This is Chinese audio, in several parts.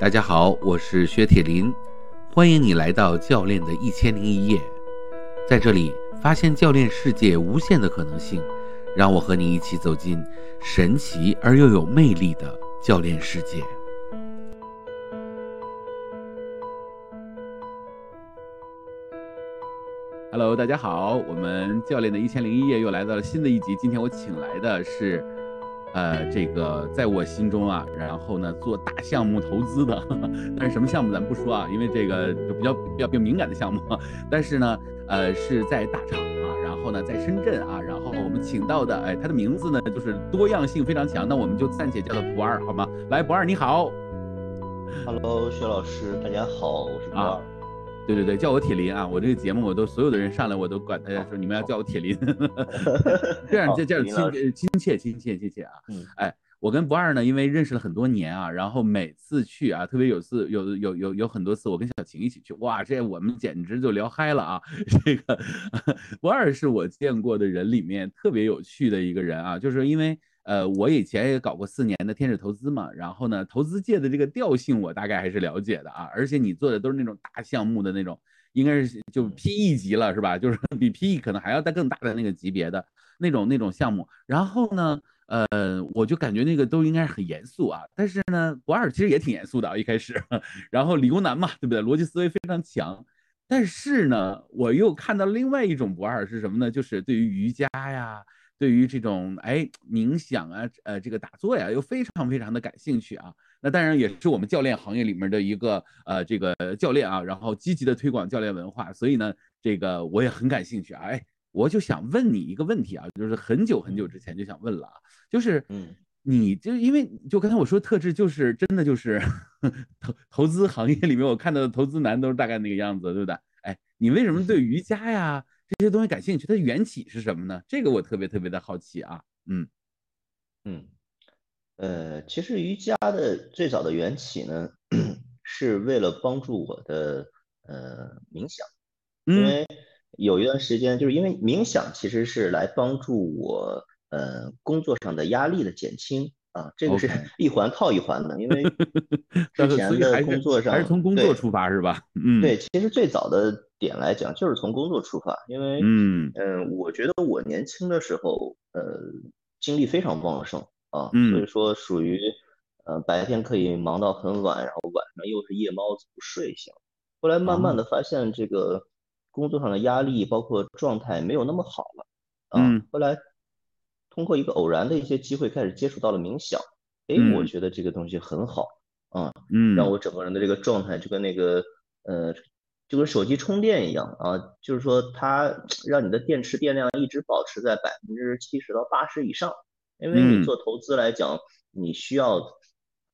大家好，我是薛铁林，欢迎你来到教练的一千零一夜，在这里发现教练世界无限的可能性，让我和你一起走进神奇而又有魅力的教练世界。Hello，大家好，我们教练的一千零一夜又来到了新的一集，今天我请来的是。呃，这个在我心中啊，然后呢，做大项目投资的，但是什么项目咱不说啊，因为这个就比较比较比较敏感的项目。但是呢，呃，是在大厂啊，然后呢，在深圳啊，然后我们请到的，哎，他的名字呢就是多样性非常强，那我们就暂且叫他不二，好吗？来，不二你好，Hello，薛老师，大家好，我是不二。对对对，叫我铁林啊！我这个节目我都所有的人上来我都管大家说你们要叫我铁林，这样这这样亲亲切亲切亲切啊！哎，我跟不二呢，因为认识了很多年啊，然后每次去啊，特别有次有有有有很多次，我跟小晴一起去，哇，这我们简直就聊嗨了啊！这个不二是我见过的人里面特别有趣的一个人啊，就是因为。呃，我以前也搞过四年的天使投资嘛，然后呢，投资界的这个调性我大概还是了解的啊，而且你做的都是那种大项目的那种，应该是就 PE 级了是吧？就是比 PE 可能还要再更大的那个级别的那种那种项目。然后呢，呃，我就感觉那个都应该是很严肃啊，但是呢，博尔其实也挺严肃的啊，一开始，然后理工男嘛，对不对？逻辑思维非常强。但是呢，我又看到另外一种不二是什么呢？就是对于瑜伽呀。对于这种哎冥想啊，呃，这个打坐呀，又非常非常的感兴趣啊。那当然也是我们教练行业里面的一个呃这个教练啊，然后积极的推广教练文化。所以呢，这个我也很感兴趣啊。哎，我就想问你一个问题啊，就是很久很久之前就想问了啊，就是嗯，你就因为就刚才我说特质就是真的就是 投投资行业里面我看到的投资男都是大概那个样子，对不对？哎，你为什么对 瑜伽呀？这些东西感兴趣，它的缘起是什么呢？这个我特别特别的好奇啊。嗯嗯，呃，其实瑜伽的最早的缘起呢，是为了帮助我的呃冥想，因为有一段时间，就是因为冥想其实是来帮助我呃工作上的压力的减轻啊，这个是一环套一环的，因为 之前的工作上还是从工作出发是吧？嗯，对，其实最早的。点来讲，就是从工作出发，因为嗯嗯，我觉得我年轻的时候，呃，精力非常旺盛啊，所以说属于呃白天可以忙到很晚，然后晚上又是夜猫子不睡型。后来慢慢的发现这个工作上的压力，包括状态没有那么好了啊。后来通过一个偶然的一些机会，开始接触到了冥想，哎，我觉得这个东西很好啊，嗯，让我整个人的这个状态就跟那个呃。就跟手机充电一样啊，就是说它让你的电池电量一直保持在百分之七十到八十以上，因为你做投资来讲，你需要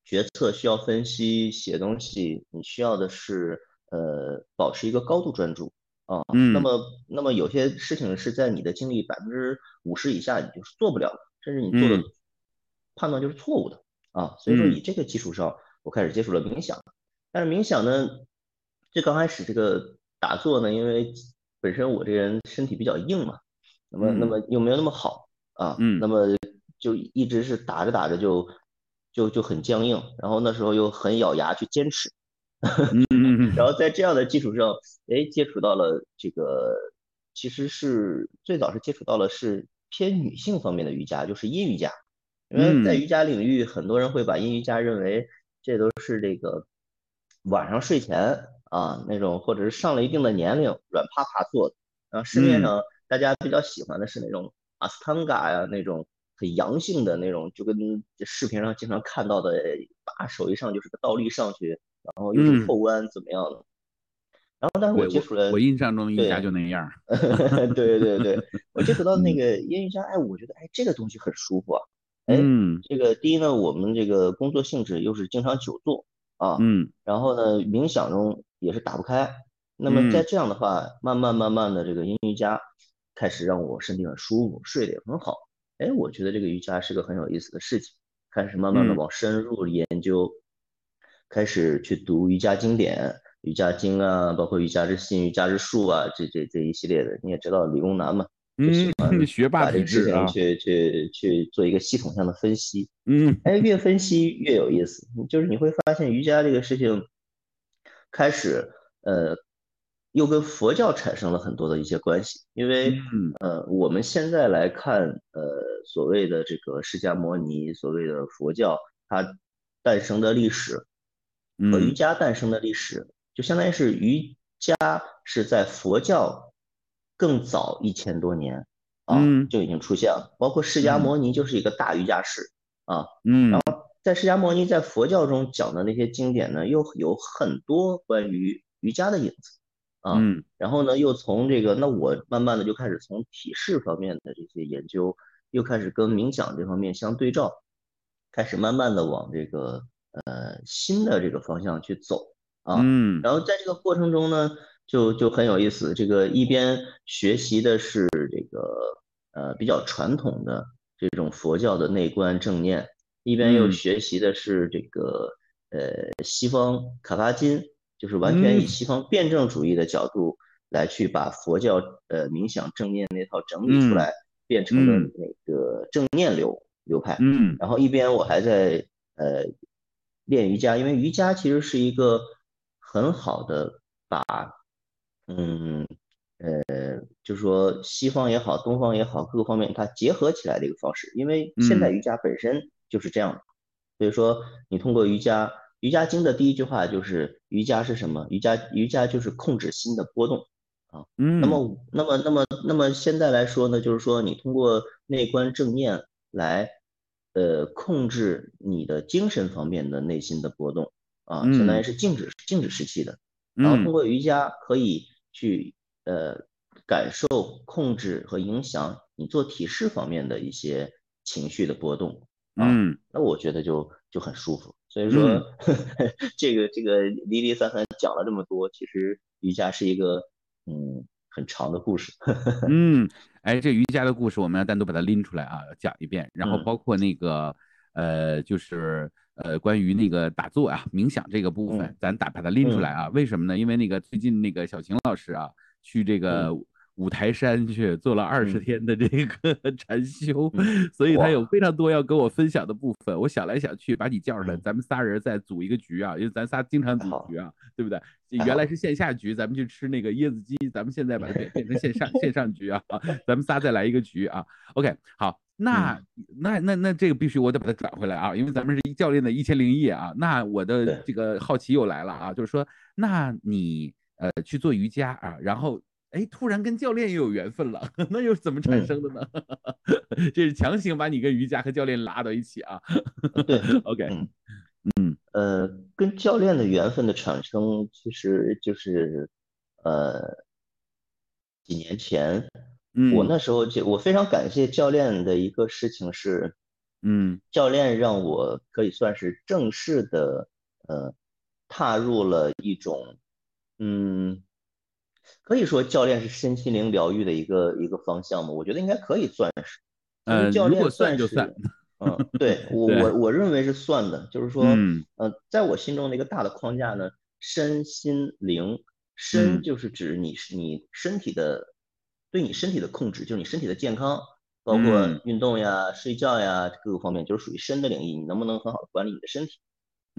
决策、需要分析、写东西，你需要的是呃保持一个高度专注啊。嗯。那么，那么有些事情是在你的精力百分之五十以下，你就是做不了的，甚至你做的判断就是错误的啊。所以说，以这个基础上，我开始接触了冥想，但是冥想呢？这刚开始这个打坐呢，因为本身我这人身体比较硬嘛，那么那么又没有那么好啊，嗯，那么就一直是打着打着就就就很僵硬，然后那时候又很咬牙去坚持，然后在这样的基础上，哎，接触到了这个，其实是最早是接触到了是偏女性方面的瑜伽，就是阴瑜伽，因为在瑜伽领域，很多人会把阴瑜伽认为这都是这个晚上睡前。啊，那种或者是上了一定的年龄，软趴趴坐的。然后市面上大家比较喜欢的是那种阿斯汤嘎呀，那种很阳性的那种，就跟视频上经常看到的，把手一上就是个倒立上去，然后又是后弯怎么样的。然后，但是我接触了，我印象中瑜伽就那样。对对对，我接触到那个阴瑜伽，哎，我觉得哎这个东西很舒服啊。哎，这个第一呢，我们这个工作性质又是经常久坐啊，嗯，然后呢，冥想中。也是打不开，那么在这样的话，慢慢慢慢的这个阴瑜伽开始让我身体很舒服，睡得也很好。哎，我觉得这个瑜伽是个很有意思的事情，开始慢慢的往深入研究，开始去读瑜伽经典，瑜伽经啊，包括瑜伽之心、瑜伽之术啊，这这这一系列的，你也知道理工男嘛，嗯，学霸把这个事情去去去做一个系统性的分析。嗯，哎，越分析越有意思，就是你会发现瑜伽这个事情开始，呃，又跟佛教产生了很多的一些关系。因为，呃，我们现在来看，呃，所谓的这个释迦摩尼，所谓的佛教，它诞生的历史和瑜伽诞生的历史，就相当于是瑜伽是在佛教。更早一千多年啊，就已经出现了。包括释迦摩尼就是一个大瑜伽士啊，嗯，然后在释迦牟尼在佛教中讲的那些经典呢，又有很多关于瑜伽的影子啊。然后呢，又从这个，那我慢慢的就开始从体式方面的这些研究，又开始跟冥想这方面相对照，开始慢慢的往这个呃新的这个方向去走啊。嗯，然后在这个过程中呢。就就很有意思，这个一边学习的是这个呃比较传统的这种佛教的内观正念，一边又学习的是这个呃西方卡巴金，就是完全以西方辩证主义的角度来去把佛教呃冥想正念那套整理出来，变成了那个正念流流派。嗯，然后一边我还在呃练瑜伽，因为瑜伽其实是一个很好的把嗯，呃，就是说西方也好，东方也好，各个方面它结合起来的一个方式。因为现代瑜伽本身就是这样的，所以说你通过瑜伽，瑜伽经的第一句话就是瑜伽是什么？瑜伽瑜伽就是控制心的波动啊。嗯。那么那么那么那么现在来说呢，就是说你通过内观正念来，呃，控制你的精神方面的内心的波动啊，相当于是静止静止时期的。然后通过瑜伽可以。去呃感受、控制和影响你做体式方面的一些情绪的波动，嗯，那我觉得就就很舒服。所以说，这个这个离离散散讲了这么多，其实瑜伽是一个嗯很长的故事。嗯，哎，这瑜伽的故事我们要单独把它拎出来啊，讲一遍。然后包括那个呃，就是呃关于那个打坐啊、冥想这个部分，咱打把它拎出来啊。为什么呢？因为那个最近那个小晴老师啊，去这个五台山去做了二十天的这个 禅修，所以他有非常多要跟我分享的部分。我想来想去，把你叫上来，咱们仨人再组一个局啊，因为咱仨经常组局啊，对不对？原来是线下局，咱们去吃那个椰子鸡，咱们现在把它变变成线上 线上局啊，咱们仨再来一个局啊。OK，好。那那那那这个必须我得把它转回来啊，因为咱们是教练的一千零一夜啊。那我的这个好奇又来了啊，就是说，那你呃去做瑜伽啊，然后哎突然跟教练又有缘分了，那又是怎么产生的呢？这是强行把你跟瑜伽和教练拉到一起啊？对，OK，嗯呃，跟教练的缘分的产生其实就是呃几年前。我那时候就我非常感谢教练的一个事情是，嗯，教练让我可以算是正式的呃踏入了一种，嗯，可以说教练是身心灵疗愈的一个一个方向嘛，我觉得应该可以算是，呃，教练算就算，嗯，对 我我我认为是算的，就是说，呃，在我心中的一个大的框架呢，身心灵，身就是指你是你身体的。对你身体的控制，就是你身体的健康，包括运动呀、睡觉呀各个方面，就是属于身的领域。你能不能很好的管理你的身体？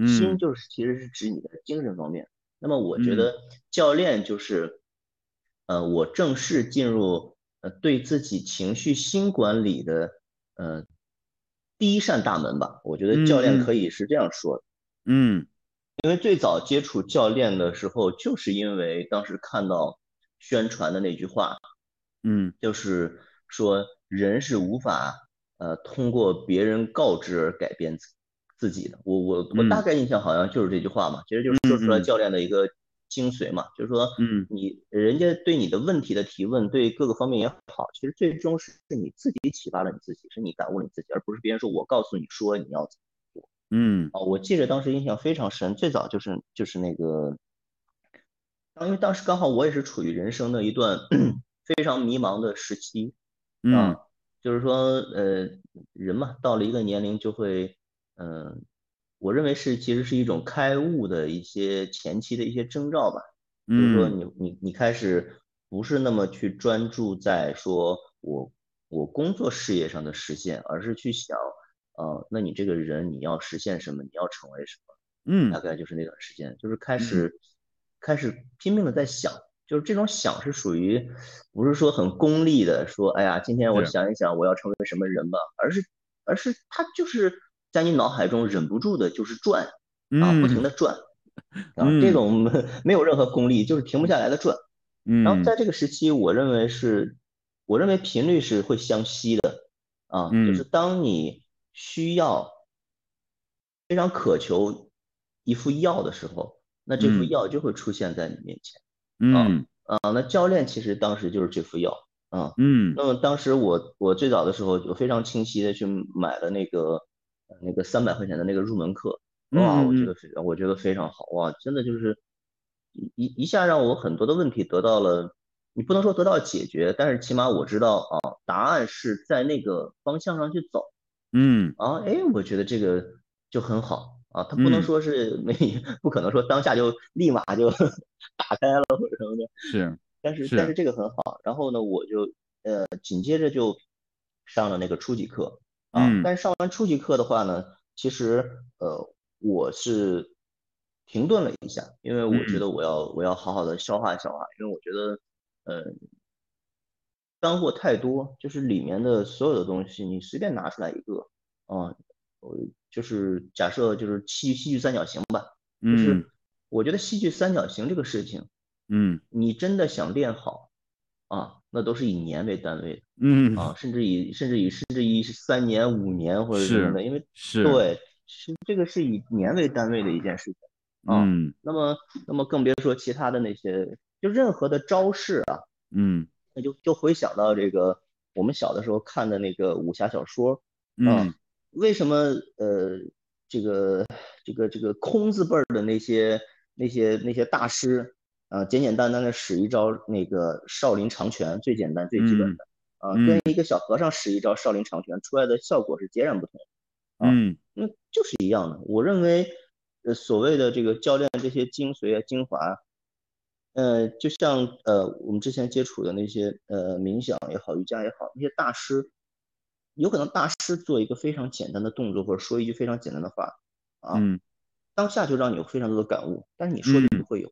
心就是其实是指你的精神方面。那么我觉得教练就是，呃，我正式进入呃对自己情绪新管理的呃第一扇大门吧。我觉得教练可以是这样说的。嗯，因为最早接触教练的时候，就是因为当时看到宣传的那句话。嗯，就是说人是无法呃通过别人告知而改变自自己的。我我我大概印象好像就是这句话嘛，其实就是说出来教练的一个精髓嘛，就是说，嗯，你人家对你的问题的提问，对各个方面也好，其实最终是是你自己启发了你自己，是你感悟了你自己，而不是别人说我告诉你说你要怎么做。嗯，啊，我记得当时印象非常深，最早就是就是那个，因为当时刚好我也是处于人生的一段。非常迷茫的时期，啊，就是说，呃，人嘛，到了一个年龄就会，嗯，我认为是其实是一种开悟的一些前期的一些征兆吧。就是说，你你你开始不是那么去专注在说我我工作事业上的实现，而是去想，呃，那你这个人你要实现什么？你要成为什么？嗯，大概就是那段时间，就是开始开始拼命的在想，就是这种想是属于不是说很功利的，说哎呀，今天我想一想我要成为什么人吧，而是而是他就是在你脑海中忍不住的就是转啊，不停的转。啊，这种 没有任何功力，就是停不下来的转。嗯，然后在这个时期，我认为是，我认为频率是会相吸的。啊，就是当你需要非常渴求一副药的时候，那这副药就会出现在你面前。嗯，啊，那教练其实当时就是这副药。啊，嗯，那么当时我我最早的时候，我非常清晰的去买了那个那个三百块钱的那个入门课。哇，我觉得非，我觉得非常好哇，真的就是一一下让我很多的问题得到了，你不能说得到解决，但是起码我知道啊，答案是在那个方向上去走。嗯，啊，哎，我觉得这个就很好啊，他不能说是没，不可能说当下就立马就 打开了或者什么的。是，但是但是这个很好。然后呢，我就呃紧接着就上了那个初级课啊，但是上完初级课的话呢，其实呃。我是停顿了一下，因为我觉得我要我要好好的消化消化，因为我觉得，呃，干货太多，就是里面的所有的东西，你随便拿出来一个，啊，我就是假设就是戏戏剧三角形吧，就是我觉得戏剧三角形这个事情，嗯，你真的想练好，啊，那都是以年为单位的，嗯，啊，甚至以甚至以甚至以三年五年或者什么的，因为是。对。是这个是以年为单位的一件事情啊，那么那么更别说其他的那些，就任何的招式啊，嗯，那就就回想到这个我们小的时候看的那个武侠小说，嗯，为什么呃这个这个这个空字辈儿的那些那些那些大师啊，简简单单的使一招那个少林长拳，最简单最基本的啊，跟一个小和尚使一招少林长拳出来的效果是截然不同。嗯，那就是一样的。我认为，呃，所谓的这个教练这些精髓啊、精华，呃，就像呃我们之前接触的那些呃冥想也好、瑜伽也好，那些大师，有可能大师做一个非常简单的动作或者说一句非常简单的话，啊，当下就让你有非常多的感悟，但是你说就不会有，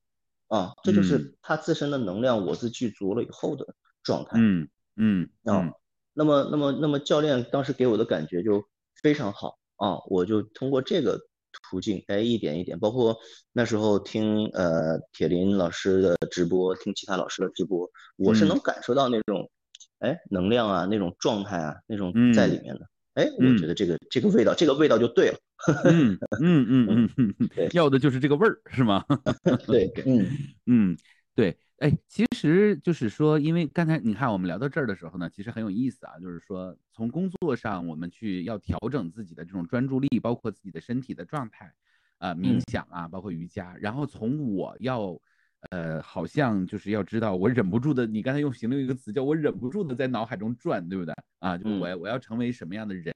啊，这就是他自身的能量我自具足了以后的状态。嗯嗯啊，那么那么那么教练当时给我的感觉就。非常好啊！我就通过这个途径，哎，一点一点，包括那时候听呃铁林老师的直播，听其他老师的直播，我是能感受到那种，哎，能量啊，那种状态啊，那种在里面的。哎，我觉得这个这个味道，这个味道就对了。嗯嗯嗯嗯嗯，要的就是这个味儿，是吗？对，嗯嗯，对。哎，其实就是说，因为刚才你看我们聊到这儿的时候呢，其实很有意思啊。就是说，从工作上我们去要调整自己的这种专注力，包括自己的身体的状态，啊，冥想啊，包括瑜伽。然后从我要，呃，好像就是要知道，我忍不住的，你刚才用形容一个词叫我忍不住的在脑海中转，对不对？啊，就我我要成为什么样的人？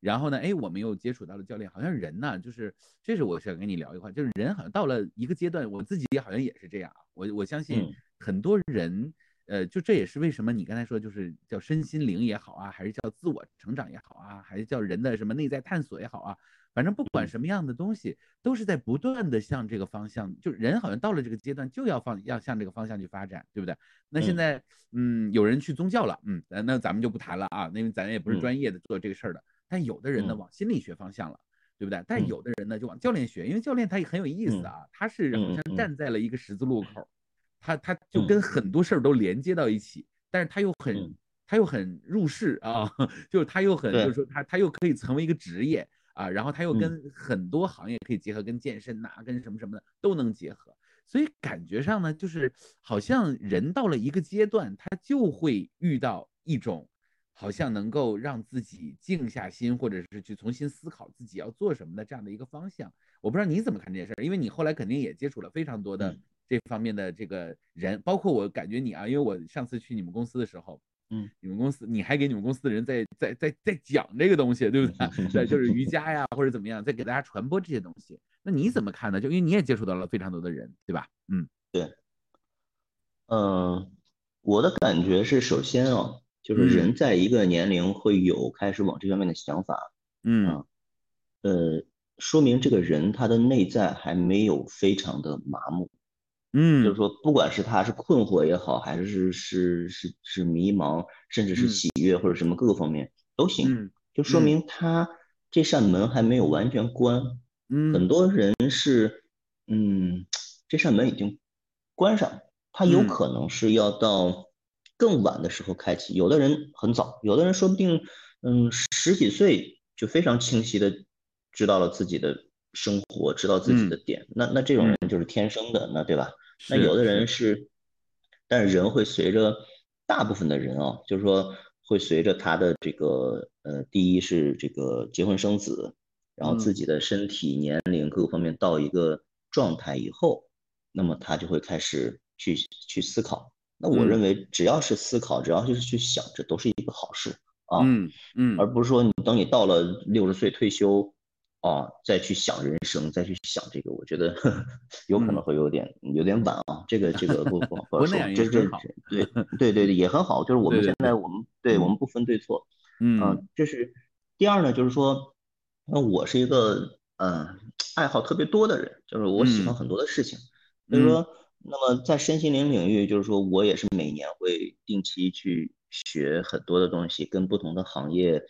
然后呢，哎，我们又接触到了教练，好像人呢，就是这是我想跟你聊一块，就是人好像到了一个阶段，我自己好像也是这样啊。我我相信很多人，呃，就这也是为什么你刚才说就是叫身心灵也好啊，还是叫自我成长也好啊，还是叫人的什么内在探索也好啊，反正不管什么样的东西，都是在不断的向这个方向，就人好像到了这个阶段就要放要向这个方向去发展，对不对？那现在，嗯，有人去宗教了，嗯，那咱们就不谈了啊，因为咱也不是专业的做这个事儿的。但有的人呢往心理学方向了，对不对？但有的人呢就往教练学，因为教练他也很有意思啊，他是好像站在了一个十字路口，他他就跟很多事儿都连接到一起，但是他又很他又很入世啊，就是他又很就是说他他又可以成为一个职业啊，然后他又跟很多行业可以结合，跟健身呐，跟什么什么的都能结合，所以感觉上呢，就是好像人到了一个阶段，他就会遇到一种。好像能够让自己静下心，或者是去重新思考自己要做什么的这样的一个方向。我不知道你怎么看这件事儿，因为你后来肯定也接触了非常多的这方面的这个人，包括我感觉你啊，因为我上次去你们公司的时候，嗯，你们公司你还给你们公司的人在在在在讲这个东西，对不对？对，就是瑜伽呀或者怎么样，在给大家传播这些东西。那你怎么看呢？就因为你也接触到了非常多的人，对吧？嗯，对，嗯，我的感觉是，首先啊。就是人在一个年龄会有开始往这方面的想法，嗯，呃，说明这个人他的内在还没有非常的麻木，嗯，就是说不管是他是困惑也好，还是是是是迷茫，甚至是喜悦或者什么各个方面都行，就说明他这扇门还没有完全关，嗯，很多人是，嗯，这扇门已经关上。他有可能是要到更晚的时候开启，有的人很早，有的人说不定，嗯，十几岁就非常清晰的知道了自己的生活，知道自己的点，那那这种人就是天生的，那对吧？那有的人是，但是人会随着大部分的人啊，就是说会随着他的这个呃，第一是这个结婚生子，然后自己的身体、年龄各个方面到一个状态以后，那么他就会开始。去去思考，那我认为只要是思考，只要就是去想，这都是一个好事啊，嗯嗯，而不是说你等你到了六十岁退休啊，再去想人生，再去想这个，我觉得 有可能会有点有点晚啊，这个这个不不不说，这这对对对对也很好，就是我们现在我们对我们不分对错，嗯，这是第二呢，就是说，那我是一个嗯爱好特别多的人，就是我喜欢很多的事情，所以说。那么在身心灵领域，就是说我也是每年会定期去学很多的东西，跟不同的行业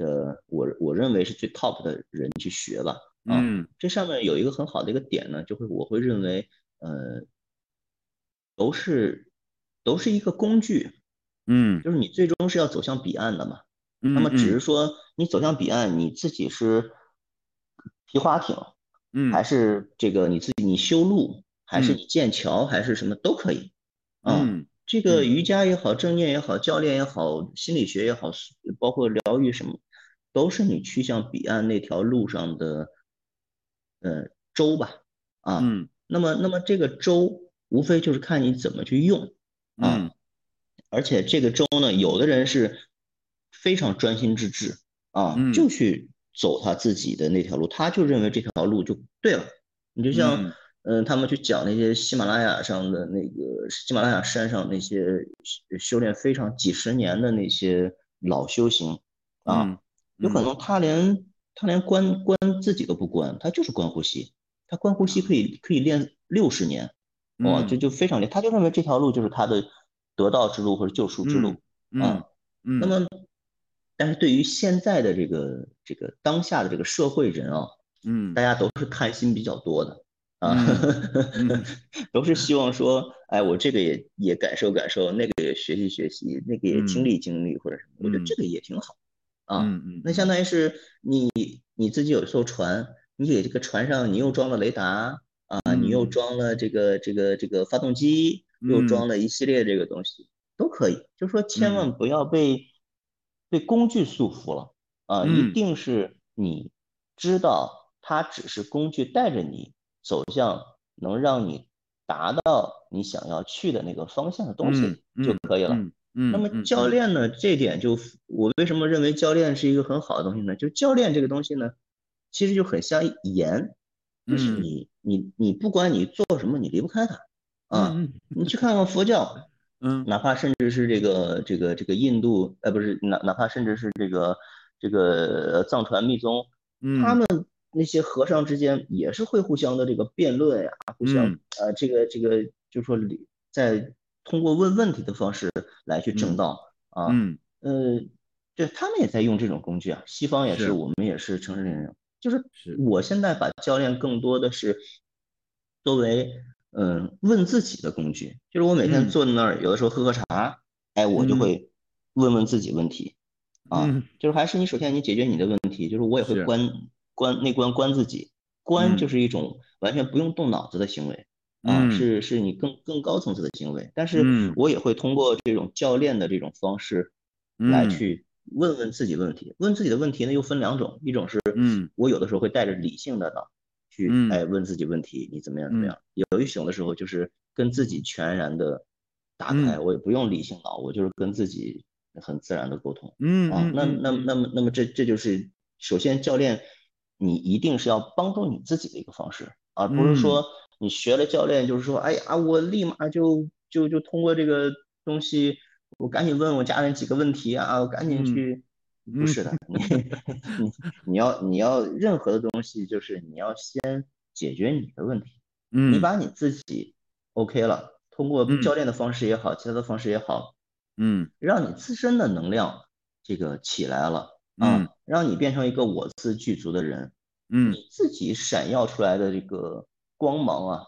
的我我认为是最 top 的人去学吧。嗯，这上面有一个很好的一个点呢，就会我会认为，呃，都是都是一个工具。嗯，就是你最终是要走向彼岸的嘛。嗯，那么只是说你走向彼岸，你自己是皮划艇，嗯，还是这个你自己你修路。还是你建桥，还是什么都可以，嗯，这个瑜伽也好，正念也好，教练也好，心理学也好，包括疗愈什么，都是你去向彼岸那条路上的，呃，舟吧，啊，嗯，那么，那么这个舟无非就是看你怎么去用，啊，而且这个舟呢，有的人是非常专心致志，啊，就去走他自己的那条路，他就认为这条路就对了，你就像。嗯，他们去讲那些喜马拉雅上的那个喜马拉雅山上那些修炼非常几十年的那些老修行啊，有可能他连他连关关自己都不关，他就是关呼吸，他关呼吸可以可以练六十年，哇，就就非常厉害，他就认为这条路就是他的得道之路或者救赎之路啊。那么，但是对于现在的这个这个当下的这个社会人啊，嗯，大家都是贪心比较多的。啊，都是希望说，哎，我这个也也感受感受，那个也学习学习，那个也经历经历或者什么，我觉得这个也挺好。啊，嗯嗯，那相当于是你你自己有一艘船，你给这个船上你又装了雷达啊，你又装了这个这个这个发动机，又装了一系列这个东西，都可以。就说千万不要被被工具束缚了啊，一定是你知道它只是工具带着你。走向能让你达到你想要去的那个方向的东西就可以了。嗯，那么教练呢？这点就我为什么认为教练是一个很好的东西呢？就教练这个东西呢，其实就很像盐，就是你你你不管你做什么，你离不开它啊。你去看看佛教，嗯，哪怕甚至是这个这个这个印度，呃，不是哪哪怕甚至是这个这个藏传密宗，他们。那些和尚之间也是会互相的这个辩论呀，互相呃这个这个就说在通过问问题的方式来去正道啊，嗯。呃，对他们也在用这种工具啊，西方也是，我们也是城市人，就是。我现在把教练更多的是作为嗯问自己的工具，就是我每天坐在那儿，有的时候喝喝茶，哎，我就会问问自己问题啊，就是还是你首先你解决你的问题，就是我也会关。关内关关自己，关就是一种完全不用动脑子的行为啊，是是你更更高层次的行为。但是我也会通过这种教练的这种方式来去问问自己问题。问自己的问题呢，又分两种，一种是嗯，我有的时候会带着理性的脑去哎问自己问题，你怎么样怎么样？有一种的时候就是跟自己全然的打开，我也不用理性脑，我就是跟自己很自然的沟通。嗯啊，那那那么那么这这就是首先教练。你一定是要帮助你自己的一个方式，而不是说你学了教练，就是说，哎呀，我立马就就就通过这个东西，我赶紧问我家人几个问题啊，我赶紧去。不是的，你 你你要你要任何的东西，就是你要先解决你的问题。嗯，你把你自己 OK 了，通过教练的方式也好，其他的方式也好，嗯，让你自身的能量这个起来了啊，让你变成一个我自具足的人。嗯，你自己闪耀出来的这个光芒啊，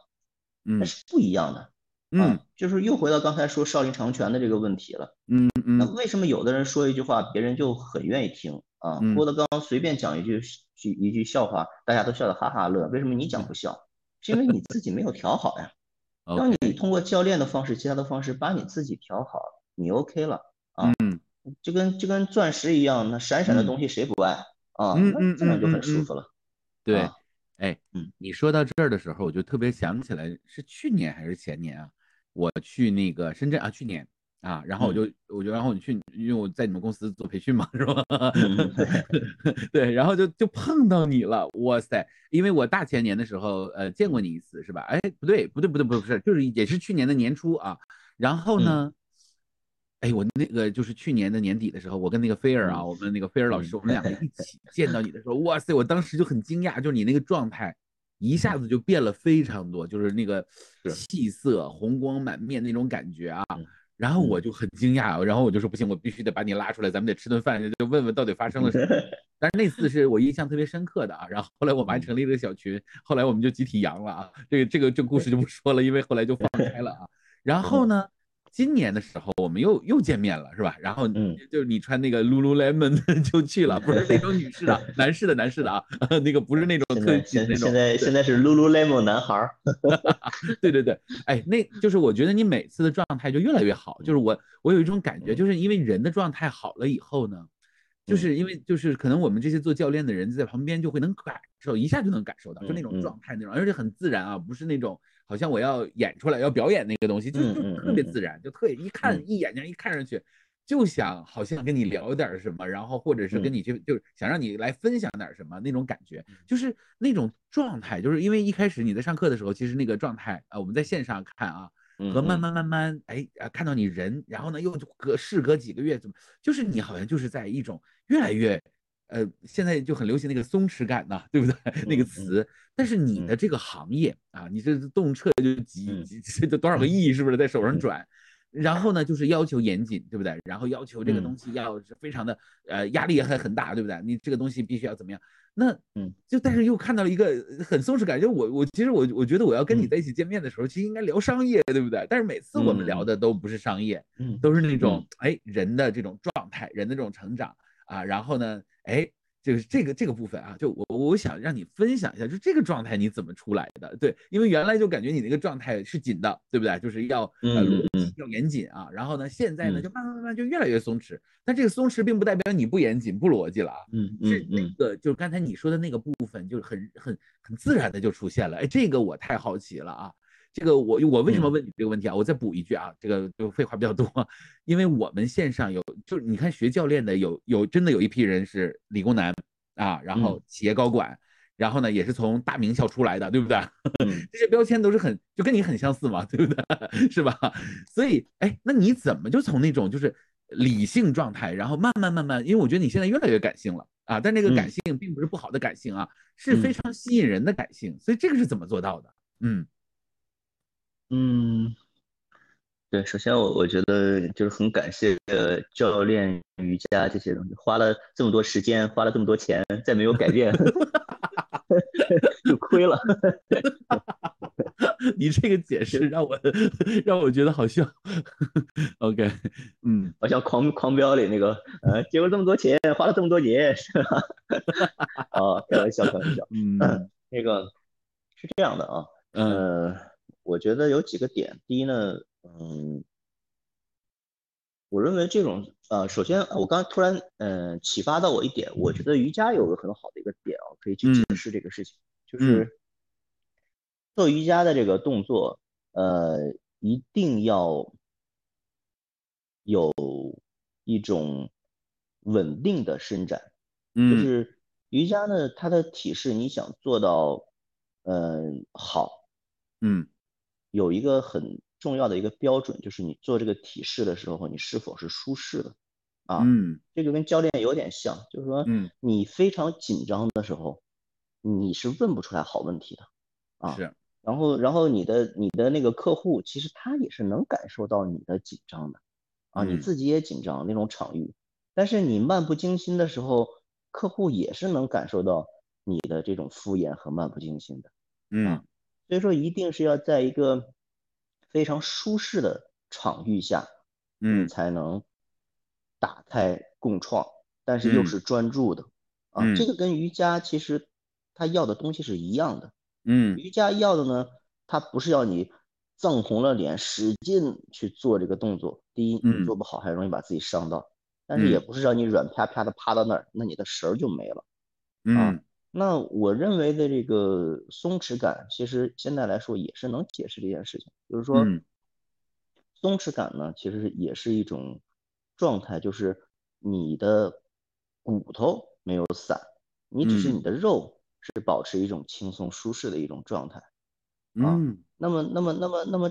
那是不一样的。嗯，就是又回到刚才说少林长拳的这个问题了。嗯嗯。那为什么有的人说一句话，别人就很愿意听啊？郭德纲随便讲一句句一句笑话，大家都笑得哈哈乐。为什么你讲不笑？是因为你自己没有调好呀。当你通过教练的方式、其他的方式把你自己调好，你 OK 了啊？嗯。就跟就跟钻石一样，那闪闪的东西谁不爱啊？那这样就很舒服了。对。哎，嗯，你说到这儿的时候，我就特别想起来，是去年还是前年啊？我去那个深圳啊，去年啊，然后我就我就然后我去，因为我在你们公司做培训嘛，是吧？对，然后就就碰到你了，哇塞！因为我大前年的时候呃见过你一次，是吧？哎，不对不对不对不是，就是也是去年的年初啊。然后呢，哎，我那个就是去年的年底的时候，我跟那个菲儿啊，我们那个菲儿老师，我们两个一起见到你的时候，哇塞！我当时就很惊讶，就是你那个状态。一下子就变了非常多，就是那个气色、红光满面那种感觉啊，然后我就很惊讶，然后我就说不行，我必须得把你拉出来，咱们得吃顿饭，就问问到底发生了什么。但是那次是我印象特别深刻的啊，然后后来我们还成立了个小群，后来我们就集体阳了啊，这个这个这故事就不说了，因为后来就放开了啊。然后呢？今年的时候，我们又又见面了，是吧？然后，嗯，就是你穿那个 Lululemon 就去了，不是那种女士的，男士的，男士的啊，那个不是那种特技那种。现在现在是 Lululemon 男孩儿。对对对，哎，那就是我觉得你每次的状态就越来越好，就是我我有一种感觉，就是因为人的状态好了以后呢，就是因为就是可能我们这些做教练的人在旁边就会能感受一下就能感受到，就那种状态那种，而且很自然啊，不是那种。好像我要演出来，要表演那个东西，就就特别自。然，就特一看一眼睛一看上去，就想好像跟你聊点什么，然后或者是跟你去，就是想让你来分享点什么那种感觉，就是那种状态，就是因为一开始你在上课的时候，其实那个状态啊，我们在线上看啊，和慢慢慢慢哎啊看到你人，然后呢又隔事隔几个月，怎么就是你好像就是在一种越来越。呃，现在就很流行那个松弛感呐，对不对？那个词。但是你的这个行业啊，你这动辄就几几 这多少个亿，是不是在手上转？然后呢，就是要求严谨，对不对？然后要求这个东西要是非常的呃压力也很很大，对不对？你这个东西必须要怎么样？那嗯，就但是又看到了一个很松弛感，就我我其实我我觉得我要跟你在一起见面的时候，其实应该聊商业，对不对？但是每次我们聊的都不是商业，嗯，都是那种哎人的这种状态，人的这种成长啊，然后呢？哎，就是这个这个部分啊，就我我想让你分享一下，就这个状态你怎么出来的？对，因为原来就感觉你那个状态是紧的，对不对？就是要呃要严谨啊，然后呢，现在呢就慢慢慢慢就越来越松弛。但这个松弛并不代表你不严谨、不逻辑了啊，嗯嗯，是那个就是刚才你说的那个部分，就是很很很自然的就出现了。哎，这个我太好奇了啊。这个我我为什么问你这个问题啊？我再补一句啊，这个就废话比较多，因为我们线上有，就是你看学教练的有有真的有一批人是理工男啊，然后企业高管，然后呢也是从大名校出来的，对不对？这些标签都是很就跟你很相似嘛，对不对？是吧？所以哎，那你怎么就从那种就是理性状态，然后慢慢慢慢，因为我觉得你现在越来越感性了啊，但那个感性并不是不好的感性啊，是非常吸引人的感性，所以这个是怎么做到的？嗯。嗯，对，首先我我觉得就是很感谢呃教练瑜伽这些东西，花了这么多时间，花了这么多钱，再没有改变，就亏了。你这个解释让我让我觉得好笑。OK，嗯，好像狂狂飙里那个，呃，借了这么多钱，花了这么多年，是吧？啊，开玩笑，开玩笑。嗯，那个是这样的啊，嗯。我觉得有几个点，第一呢，嗯，我认为这种，呃，首先我刚突然，嗯，启发到我一点，我觉得瑜伽有个很好的一个点啊，可以去解释这个事情，就是做瑜伽的这个动作，呃，一定要有一种稳定的伸展，就是瑜伽呢，它的体式你想做到，嗯，好，嗯。有一个很重要的一个标准，就是你做这个体式的时候，你是否是舒适的啊？嗯，这个跟教练有点像，就是说，嗯，你非常紧张的时候，你是问不出来好问题的啊。是。然后，然后你的你的那个客户，其实他也是能感受到你的紧张的啊，你自己也紧张那种场域，但是你漫不经心的时候，客户也是能感受到你的这种敷衍和漫不经心的。嗯，所以说一定是要在一个非常舒适的场域下，嗯，才能打开共创，但是又是专注的啊。这个跟瑜伽其实他要的东西是一样的。嗯，瑜伽要的呢，它不是要你涨红了脸使劲去做这个动作。第一，你做不好还容易把自己伤到；但是也不是让你软啪啪的趴到那儿，那你的神儿就没了。嗯，那我认为的这个松弛感，其实现在来说也是能解释这件事情。就是说，松弛感呢，其实也是一种状态，就是你的骨头没有散，你只是你的肉。是保持一种轻松舒适的一种状态，啊，那么那么那么那么，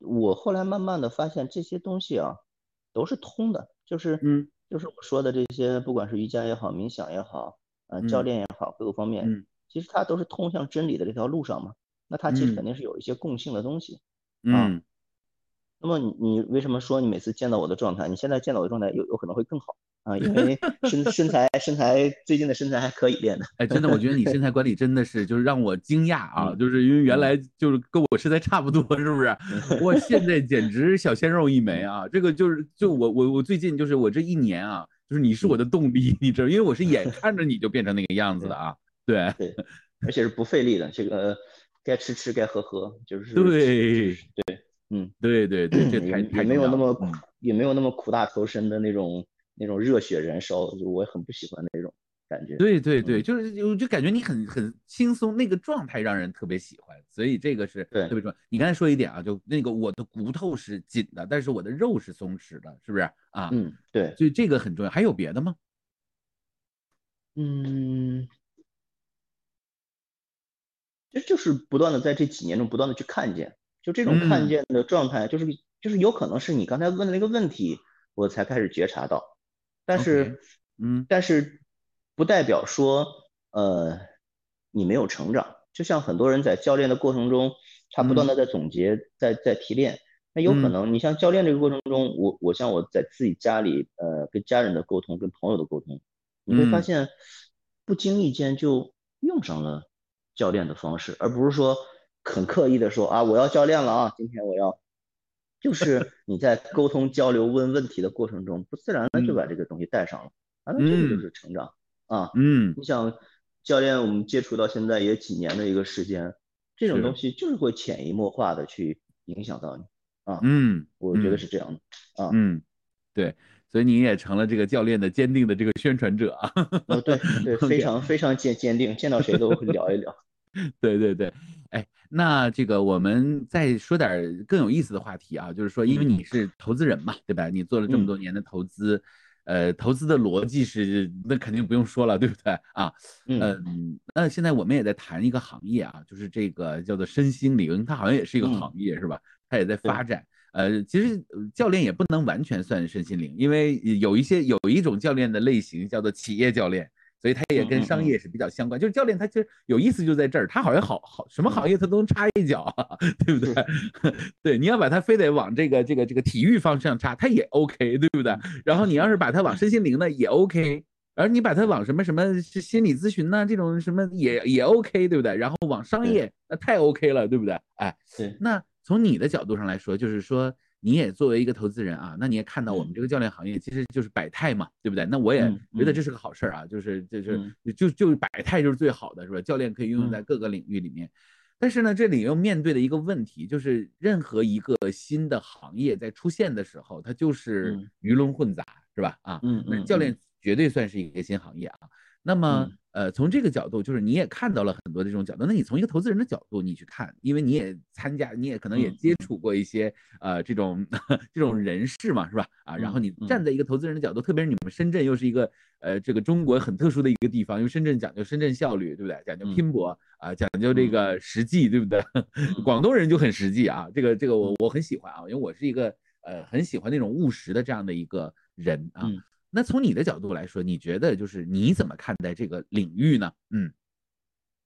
我后来慢慢的发现这些东西啊，都是通的，就是嗯，就是我说的这些，不管是瑜伽也好，冥想也好，啊，教练也好，各个方面，其实它都是通向真理的这条路上嘛，那它其实肯定是有一些共性的东西，啊。那么你你为什么说你每次见到我的状态，你现在见到我的状态有有可能会更好啊？因为 身身材身材最近的身材还可以练的。哎，真的，我觉得你身材管理真的是就是让我惊讶啊！就是因为原来就是跟我身材差不多，是不是？我现在简直小鲜肉一枚啊！这个就是就我我我最近就是我这一年啊，就是你是我的动力，你知道，因为我是眼看着你就变成那个样子的啊。对对，而且是不费力的，这个该吃吃该喝喝，就是对对。嗯，对对对，这太也没有那么苦，也没有那么苦大仇深的那种那种热血燃烧，就我很不喜欢那种感觉。对对对，就是我就感觉你很很轻松，那个状态让人特别喜欢，所以这个是特别重要。你刚才说一点啊，就那个我的骨头是紧的，但是我的肉是松弛的，是不是啊？嗯，对，所以这个很重要。还有别的吗？嗯，就就是不断的在这几年中不断的去看见。就这种看见的状态，就是就是有可能是你刚才问的那个问题，我才开始觉察到，但是，嗯，但是不代表说，呃，你没有成长。就像很多人在教练的过程中，他不断的在总结，在在提炼。那有可能，你像教练这个过程中，我我像我在自己家里，呃，跟家人的沟通，跟朋友的沟通，你会发现，不经意间就用上了教练的方式，而不是说。很刻意的说啊，我要教练了啊，今天我要，就是 你在沟通交流问问题的过程中，不自然的就把这个东西带上了啊，那这个就是成长啊，嗯，你想教练，我们接触到现在也几年的一个时间，这种东西就是会潜移默化的去影响到你啊，嗯，我觉得是这样的啊，嗯，对，所以你也成了这个教练的坚定的这个宣传者啊，哦，对对，非常非常坚坚定，见到谁都会聊一聊。对对对，哎，那这个我们再说点更有意思的话题啊，就是说，因为你是投资人嘛，对吧？你做了这么多年的投资，呃，投资的逻辑是那肯定不用说了，对不对啊？嗯，那现在我们也在谈一个行业啊，就是这个叫做身心灵，它好像也是一个行业，是吧？它也在发展。呃，其实教练也不能完全算身心灵，因为有一些有一种教练的类型叫做企业教练。所以他也跟商业是比较相关，就是教练他其实有意思就在这儿，他好像好好什么行业他都能插一脚，对不对？对，你要把他非得往这个这个这个体育方向插，他也 OK，对不对？然后你要是把他往身心灵呢，也 OK，而你把它往什么什么心理咨询呢，这种什么也也 OK，对不对？然后往商业那太 OK 了，对不对？哎，对，那从你的角度上来说，就是说。你也作为一个投资人啊，那你也看到我们这个教练行业其实就是百态嘛，对不对？那我也觉得这是个好事儿啊，就是就是就就百态就是最好的，是吧？教练可以运用在各个领域里面，但是呢，这里又面对的一个问题就是，任何一个新的行业在出现的时候，它就是鱼龙混杂，是吧？啊，嗯那教练绝对算是一个新行业啊。那么。呃，从这个角度，就是你也看到了很多这种角度。那你从一个投资人的角度，你去看，因为你也参加，你也可能也接触过一些呃这种这种人士嘛，是吧？啊，然后你站在一个投资人的角度，特别是你们深圳又是一个呃这个中国很特殊的一个地方，因为深圳讲究深圳效率，对不对？讲究拼搏啊，讲究这个实际，对不对？广东人就很实际啊，这个这个我我很喜欢啊，因为我是一个呃很喜欢那种务实的这样的一个人啊。那从你的角度来说，你觉得就是你怎么看待这个领域呢？嗯，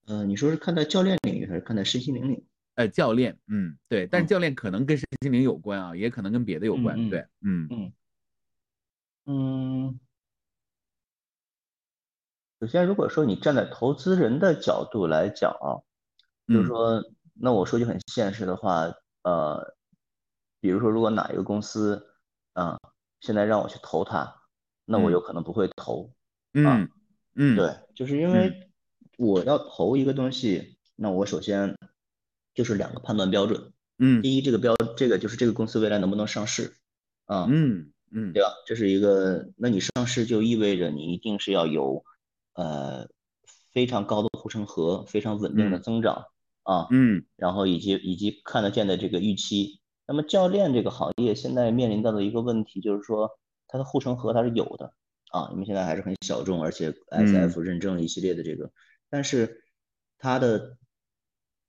呃，你说是看待教练领域还是看待身心灵领域？呃，教练，嗯，对，但是教练可能跟身心灵有关啊，也可能跟别的有关，对，嗯嗯嗯。首先，如果说你站在投资人的角度来讲啊，就是说，那我说句很现实的话，呃，比如说，如果哪一个公司，啊，现在让我去投它。那我有可能不会投，嗯嗯，对，就是因为我要投一个东西，那我首先就是两个判断标准，嗯，第一，这个标这个就是这个公司未来能不能上市，啊，嗯嗯，对吧？这是一个，那你上市就意味着你一定是要有呃非常高的护城河，非常稳定的增长啊，嗯，然后以及以及看得见的这个预期。那么教练这个行业现在面临到的一个问题就是说。它的护城河它是有的啊，因为现在还是很小众，而且 S F 认证一系列的这个，但是它的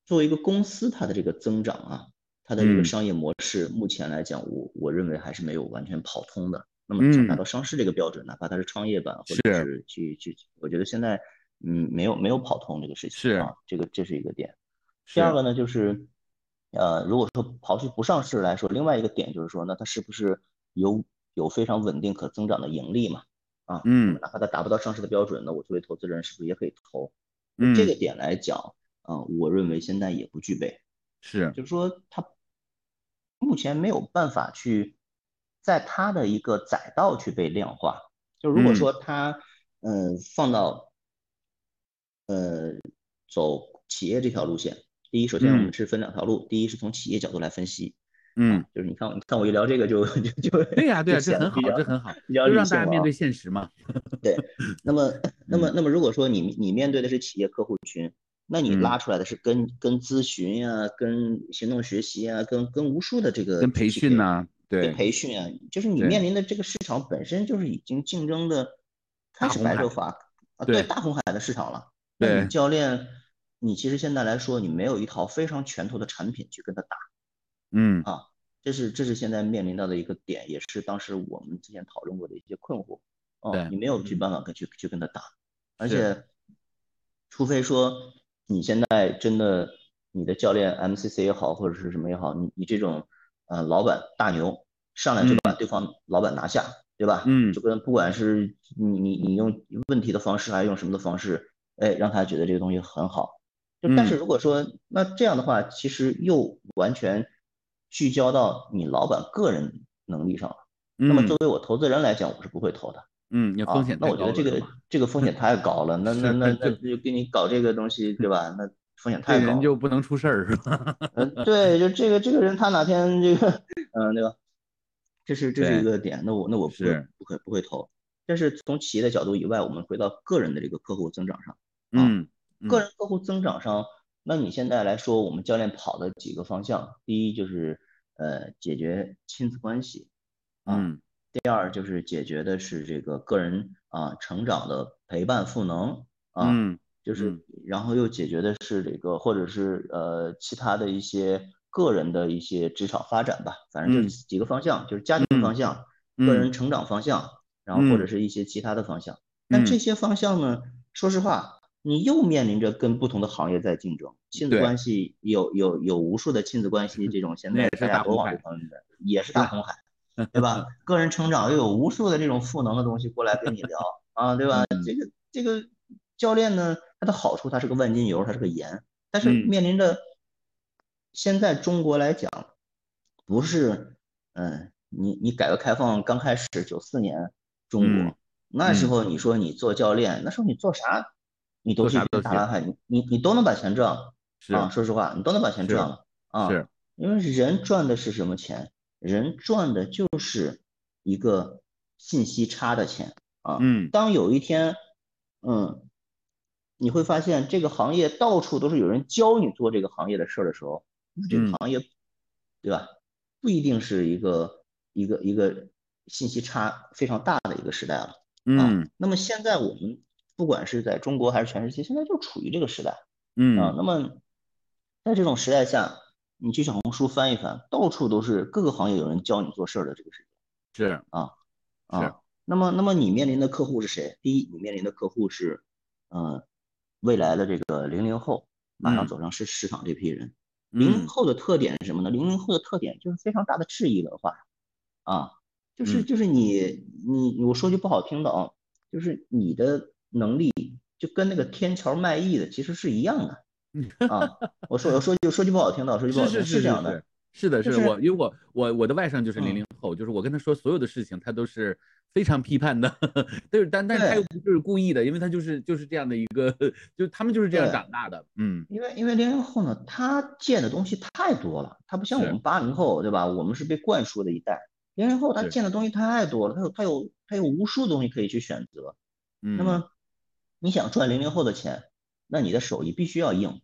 作为一个公司，它的这个增长啊，它的这个商业模式，目前来讲，我我认为还是没有完全跑通的。那么想达到上市这个标准，哪怕它是创业板或者是去去，我觉得现在嗯没有没有跑通这个事情是啊，这个这是一个点。第二个呢，就是呃，如果说刨去不上市来说，另外一个点就是说，那它是不是有？有非常稳定可增长的盈利嘛？啊，嗯，哪怕它达不到上市的标准，那我作为投资人是不是也可以投？嗯，这个点来讲，啊，我认为现在也不具备，是，就是说它目前没有办法去在它的一个载道去被量化。就如果说它，嗯，放到，呃，走企业这条路线，第一，首先我们是分两条路，第一是从企业角度来分析。嗯，就是你看，你看我一聊这个就 就就对呀对呀，这很好，这很好，就让大家面对现实嘛。对，那么那 么那么，如果说你你面对的是企业客户群，那你拉出来的是跟跟咨询呀、跟行动学习啊、跟跟无数的这个跟培训呐，对，培训啊，就是你面临的这个市场本身就是已经竞争的开始白热化啊，对，大红海的市场了。对，教练，你其实现在来说，你没有一套非常拳头的产品去跟他打。嗯啊，这是这是现在面临到的一个点，也是当时我们之前讨论过的一些困惑。哦，你没有去办法跟去去跟他打，而且，除非说你现在真的你的教练 MCC 也好，或者是什么也好，你你这种呃老板大牛上来就把对方老板拿下，对吧？嗯，就跟不管是你你你用问题的方式，还是用什么的方式，哎，让他觉得这个东西很好。就但是如果说那这样的话，其实又完全。聚焦到你老板个人能力上了，那么作为我投资人来讲，我是不会投的。嗯，有风险那我觉得这个这个风险太高了。那那那那就给你搞这个东西，对吧？那风险太高，人就不能出事儿是吧？嗯，对，就这个这个人他哪天这个，嗯，对吧？这是这是一个点。那我那我不不会不会投。但是从企业的角度以外，我们回到个人的这个客户增长上。嗯，个人客户增长上。那你现在来说，我们教练跑的几个方向，第一就是呃解决亲子关系，嗯，第二就是解决的是这个个人啊成长的陪伴赋能啊，嗯，就是然后又解决的是这个或者是呃其他的一些个人的一些职场发展吧，反正就是几个方向，就是家庭方向、个人成长方向，然后或者是一些其他的方向。但这些方向呢，说实话。你又面临着跟不同的行业在竞争，亲子关系有有有无数的亲子关系 这种现在大家都往这方面的，也是大红海，对吧？个人成长又有无数的这种赋能的东西过来跟你聊 啊，对吧？这个这个教练呢，他的好处他是个万金油，他是个盐，但是面临着现在中国来讲，不是，嗯，你你改革开放刚开始九四年中国那时候你说你做教练，那时候你做啥？你都是大蓝海，你你你都能把钱赚了，啊，说实话，你都能把钱赚了啊，是，因为人赚的是什么钱？人赚的就是一个信息差的钱啊。嗯，当有一天嗯，你会发现这个行业到处都是有人教你做这个行业的事儿的时候，这个行业，对吧？不一定是一个一个一个信息差非常大的一个时代了。嗯，那么现在我们不管是在中国还是全世界，现在就处于这个时代。嗯啊，那么在这种时代下，你去小红书翻一翻，到处都是各个行业有人教你做事儿的这个事情。是啊啊，那么那么你面临的客户是谁？第一，你面临的客户是嗯未来的这个零零后，马上走上市市场这批人。零零后的特点是什么呢？零零后的特点就是非常大的质疑文化啊，就是就是你你我说句不好听的啊，就是你的能力就跟那个天桥卖艺的其实是一样的啊。我说我说句说句不好听的，说句不好听是这样的，是的，是的，我因为我我我的外甥就是零零后，就是我跟他说所有的事情，他都是。非常批判的，但是但但是他又不是故意的，因为他就是就是这样的一个，就他们就是这样长大的，嗯，因为因为零零后呢，他见的东西太多了，他不像我们八零后，对吧？我们是被灌输的一代，零零后他见的东西太多了，他有他有他有无数东西可以去选择，嗯，那么你想赚零零后的钱，那你的手艺必须要硬，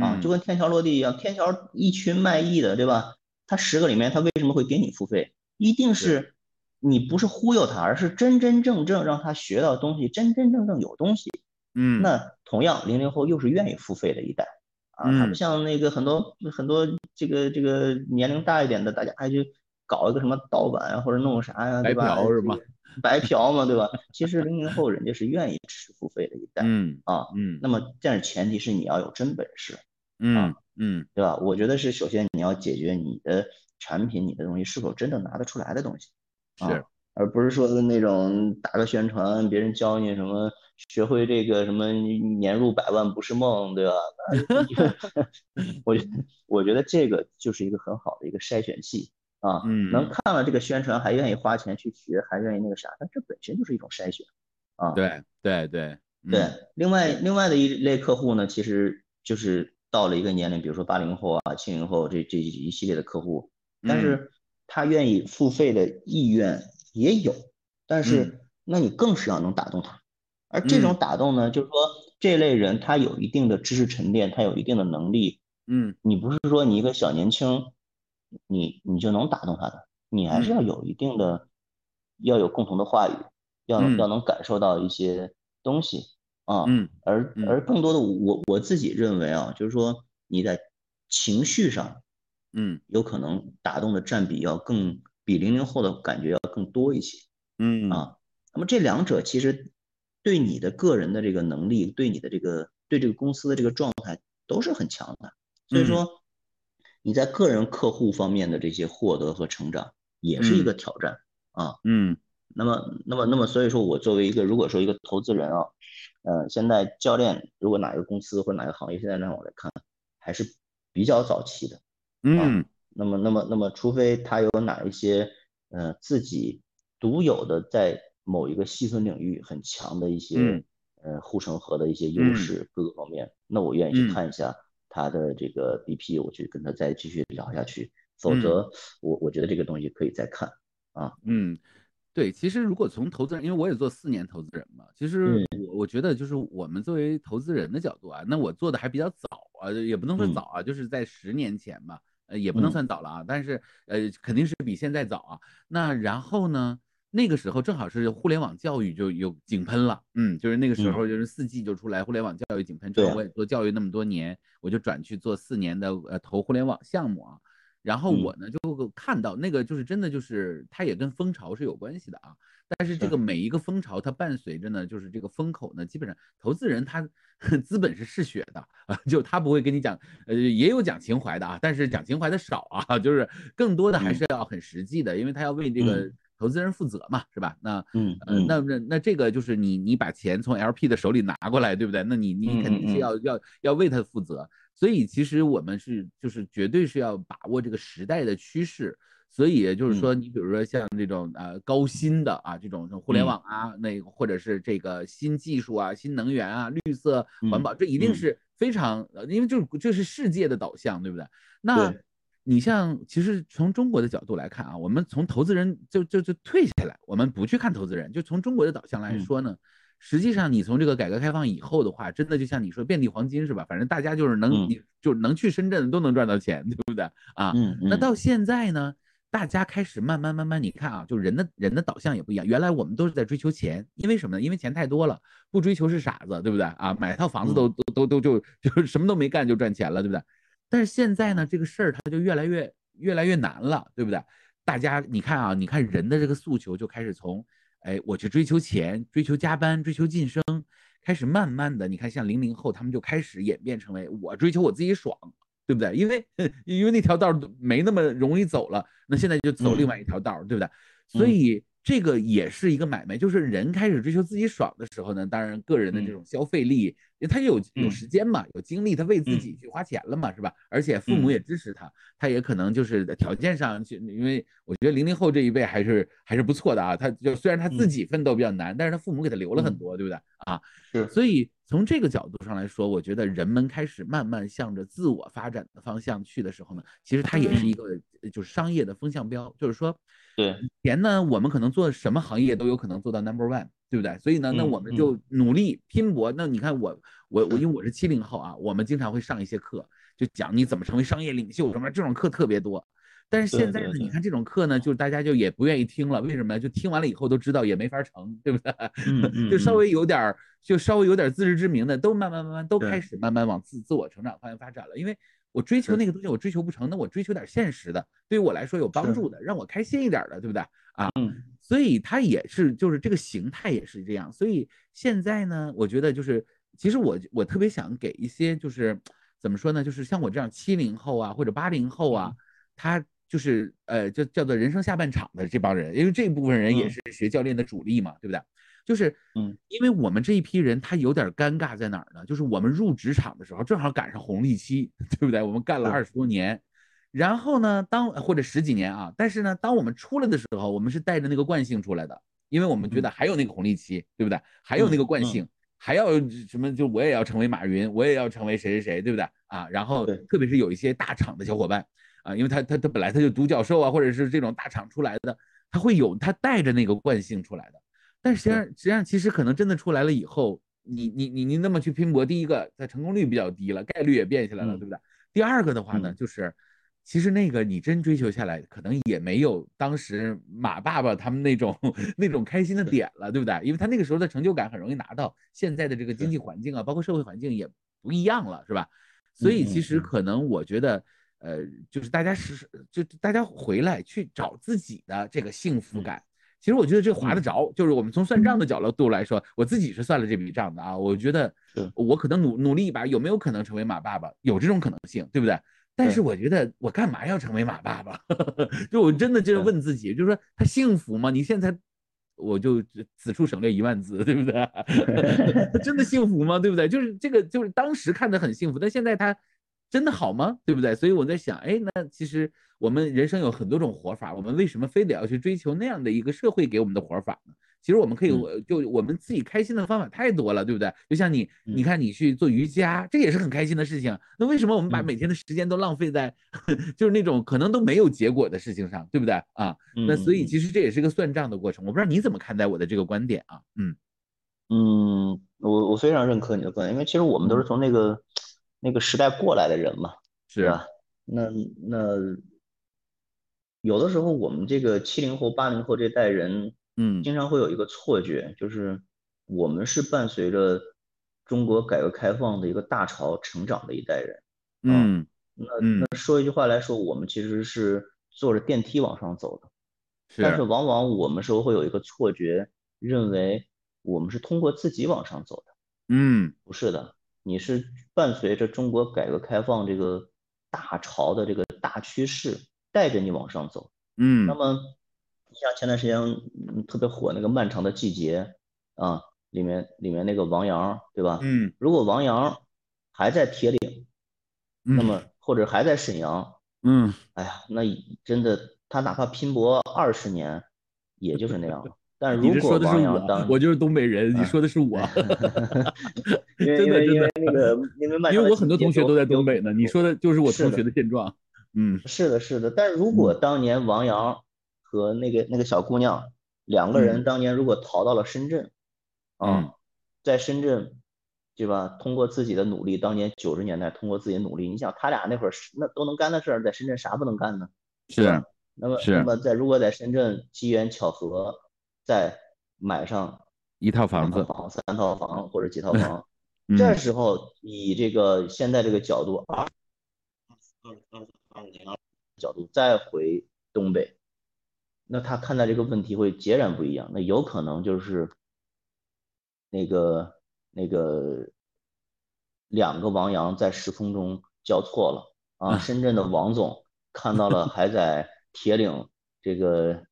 啊，就跟天桥落地一样，天桥一群卖艺的，对吧？他十个里面他为什么会给你付费？一定是。你不是忽悠他，而是真真正正让他学到东西，真真正正有东西。嗯，那同样，零零后又是愿意付费的一代啊。他不像那个很多很多这个这个年龄大一点的，大家还去搞一个什么盗版啊，或者弄啥呀，对吧？白嫖是吗？白嫖嘛，对吧？其实零零后人家是愿意支持付费的一代。嗯啊嗯。那么，但是前提是你要有真本事。嗯嗯，对吧？我觉得是首先你要解决你的产品，你的东西是否真正拿得出来的东西。是，而不是说的那种打个宣传，别人教你什么，学会这个什么年入百万不是梦，对吧？我觉得，我觉得这个就是一个很好的一个筛选器啊，能看了这个宣传还愿意花钱去学，还愿意那个啥，那这本身就是一种筛选啊。对对对对。另外另外的一类客户呢，其实就是到了一个年龄，比如说八零后啊、七零后这这一系列的客户，但是。他愿意付费的意愿也有，但是那你更是要能打动他，而这种打动呢，就是说这类人他有一定的知识沉淀，他有一定的能力，嗯，你不是说你一个小年轻，你你就能打动他的，你还是要有一定的，要有共同的话语，要要能感受到一些东西啊，嗯，而而更多的我我自己认为啊，就是说你在情绪上。嗯，有可能打动的占比要更比零零后的感觉要更多一些。嗯。啊，那么这两者其实对你的个人的这个能力，对你的这个对这个公司的这个状态都是很强的。所以说你在个人客户方面的这些获得和成长也是一个挑战啊。嗯，那么那么那么所以说我作为一个如果说一个投资人啊，呃，现在教练如果哪个公司或者哪个行业现在让我来看还是比较早期的。嗯，那么，那么，那么，除非他有哪一些，呃，自己独有的在某一个细分领域很强的一些，呃，护城河的一些优势，各个方面，那我愿意去看一下他的这个 BP，我去跟他再继续聊下去。否则，我我觉得这个东西可以再看啊。嗯，对，其实如果从投资人，因为我也做四年投资人嘛，其实我我觉得就是我们作为投资人的角度啊，那我做的还比较早啊，也不能说早啊，就是在十年前吧。呃，也不能算早了啊，但是呃，肯定是比现在早啊。那然后呢，那个时候正好是互联网教育就有井喷了，嗯，就是那个时候就是四 G 就出来，互联网教育井喷之后，我也做教育那么多年，我就转去做四年的呃投互联网项目啊。然后我呢就看到那个就是真的就是它也跟风潮是有关系的啊。但是这个每一个风潮它伴随着呢，就是这个风口呢，基本上投资人他。资本是嗜血的啊，就他不会跟你讲，呃，也有讲情怀的啊，但是讲情怀的少啊，就是更多的还是要很实际的，因为他要为这个投资人负责嘛，是吧？那，嗯，呃，那那那这个就是你你把钱从 LP 的手里拿过来，对不对？那你你肯定是要要要为他负责，所以其实我们是就是绝对是要把握这个时代的趋势。所以就是说，你比如说像这种呃高新的啊，这种互联网啊，那或者是这个新技术啊、新能源啊、绿色环保，这一定是非常，因为就是这是世界的导向，对不对？那你像其实从中国的角度来看啊，我们从投资人就就就退下来，我们不去看投资人，就从中国的导向来说呢，实际上你从这个改革开放以后的话，真的就像你说遍地黄金是吧？反正大家就是能，你就能去深圳都能赚到钱，对不对啊？那到现在呢，大家开始慢慢慢慢，你看啊，就人的人的导向也不一样。原来我们都是在追求钱，因为什么呢？因为钱太多了，不追求是傻子，对不对啊？买套房子都都都都就就什么都没干就赚钱了，对不对？但是现在呢，这个事儿它就越来越越来越难了，对不对？大家你看啊，你看人的这个诉求就开始从，哎，我去追求钱，追求加班，追求晋升，开始慢慢的，你看像零零后他们就开始演变成为我追求我自己爽，对不对？因为因为那条道没那么容易走了，那现在就走另外一条道，对不对？所以。这个也是一个买卖，就是人开始追求自己爽的时候呢，当然个人的这种消费力，因为他有有时间嘛，有精力，他为自己去花钱了嘛，是吧？而且父母也支持他，他也可能就是条件上，去因为我觉得零零后这一辈还是还是不错的啊。他就虽然他自己奋斗比较难，但是他父母给他留了很多，对不对啊？是。所以从这个角度上来说，我觉得人们开始慢慢向着自我发展的方向去的时候呢，其实它也是一个就是商业的风向标，就是说。对，以前呢，我们可能做什么行业都有可能做到 number one，对不对？所以呢，那我们就努力拼搏。那你看我，我我因为我是七零后啊，我们经常会上一些课，就讲你怎么成为商业领袖什么，这种课特别多。但是现在呢，你看这种课呢，就是大家就也不愿意听了，为什么？就听完了以后都知道也没法成，对不对？就稍微有点，就稍微有点自知之明的，都慢慢慢慢都开始慢慢往自自我成长方向发展了，因为。我追求那个东西，我追求不成，那我追求点现实的，对于我来说有帮助的，让我开心一点的，对不对啊？嗯，所以它也是，就是这个形态也是这样。所以现在呢，我觉得就是，其实我我特别想给一些，就是怎么说呢，就是像我这样七零后啊或者八零后啊，他就是呃，就叫做人生下半场的这帮人，因为这部分人也是学教练的主力嘛，对不对？就是，嗯，因为我们这一批人，他有点尴尬在哪儿呢？就是我们入职场的时候，正好赶上红利期，对不对？我们干了二十多年，然后呢，当或者十几年啊，但是呢，当我们出来的时候，我们是带着那个惯性出来的，因为我们觉得还有那个红利期，对不对？还有那个惯性，还要什么？就我也要成为马云，我也要成为谁谁谁，对不对？啊，然后特别是有一些大厂的小伙伴啊，因为他他他本来他就独角兽啊，或者是这种大厂出来的，他会有他带着那个惯性出来的。但实际上，实际上，其实可能真的出来了以后，你你你你那么去拼搏，第一个，它成功率比较低了，概率也变下来了，对不对？第二个的话呢，就是其实那个你真追求下来，可能也没有当时马爸爸他们那种 那种开心的点了，对不对？因为他那个时候的成就感很容易拿到，现在的这个经济环境啊，包括社会环境也不一样了，是吧？所以其实可能我觉得，呃，就是大家是就大家回来去找自己的这个幸福感。其实我觉得这划得着，就是我们从算账的角度来说，我自己是算了这笔账的啊。我觉得我可能努努力一把，有没有可能成为马爸爸？有这种可能性，对不对？但是我觉得我干嘛要成为马爸爸？就我真的就是问自己，就是说他幸福吗？你现在我就此处省略一万字，对不对？他 真的幸福吗？对不对？就是这个，就是当时看的很幸福，但现在他。真的好吗？对不对？所以我在想，哎，那其实我们人生有很多种活法，我们为什么非得要去追求那样的一个社会给我们的活法呢？其实我们可以，就我们自己开心的方法太多了，对不对？就像你，你看你去做瑜伽，这也是很开心的事情。那为什么我们把每天的时间都浪费在 就是那种可能都没有结果的事情上，对不对啊？那所以其实这也是个算账的过程。我不知道你怎么看待我的这个观点啊？嗯嗯，我我非常认可你的观点，因为其实我们都是从那个。那个时代过来的人嘛，是吧？那那有的时候我们这个七零后、八零后这代人，嗯，经常会有一个错觉，就是我们是伴随着中国改革开放的一个大潮成长的一代人，嗯，那那说一句话来说，我们其实是坐着电梯往上走的，但是往往我们时候会有一个错觉，认为我们是通过自己往上走的，嗯，不是的。你是伴随着中国改革开放这个大潮的这个大趋势带着你往上走，嗯，那么像前段时间特别火那个《漫长的季节》啊，里面里面那个王阳，对吧？嗯，如果王阳还在铁岭，那么或者还在沈阳，嗯，哎呀，那真的他哪怕拼搏二十年，也就是那样了。但如果王阳当，我就是东北人，你说的是我，真的真的那个，因为因为我很多同学都在东北呢，你说的就是我同学的现状，嗯，是的，是的。但如果当年王阳和那个那个小姑娘两个人当年如果逃到了深圳，嗯，在深圳，对吧？通过自己的努力，当年九十年代通过自己的努力，你想他俩那会儿那都能干的事儿，在深圳啥不能干呢？是。那么，那么在如果在深圳机缘巧合再买上一套房子、房三套房或者几套房，这时候以这个现在这个角度，二二二二年角度再回东北，那他看待这个问题会截然不一样。那有可能就是那个那个两个王阳在时空中交错了啊！深圳的王总看到了还在。铁岭这个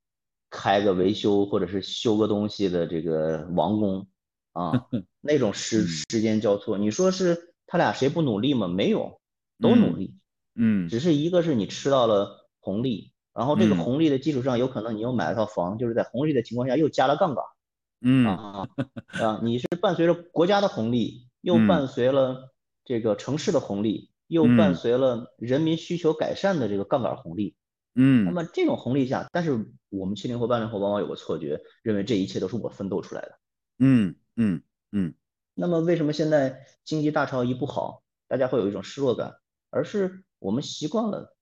开个维修或者是修个东西的这个王工啊，那种时时间交错，你说是他俩谁不努力吗？没有，都努力，嗯，只是一个是你吃到了红利，然后这个红利的基础上，有可能你又买了套房，就是在红利的情况下又加了杠杆，嗯。啊。啊，你是伴随着国家的红利，又伴随了这个城市的红利，又伴随了人民需求改善的这个杠杆红利。嗯，那么这种红利下，但是我们七零后、八零后往往有个错觉，认为这一切都是我奋斗出来的。嗯嗯嗯。那么为什么现在经济大潮一不好，大家会有一种失落感？而是我们习惯了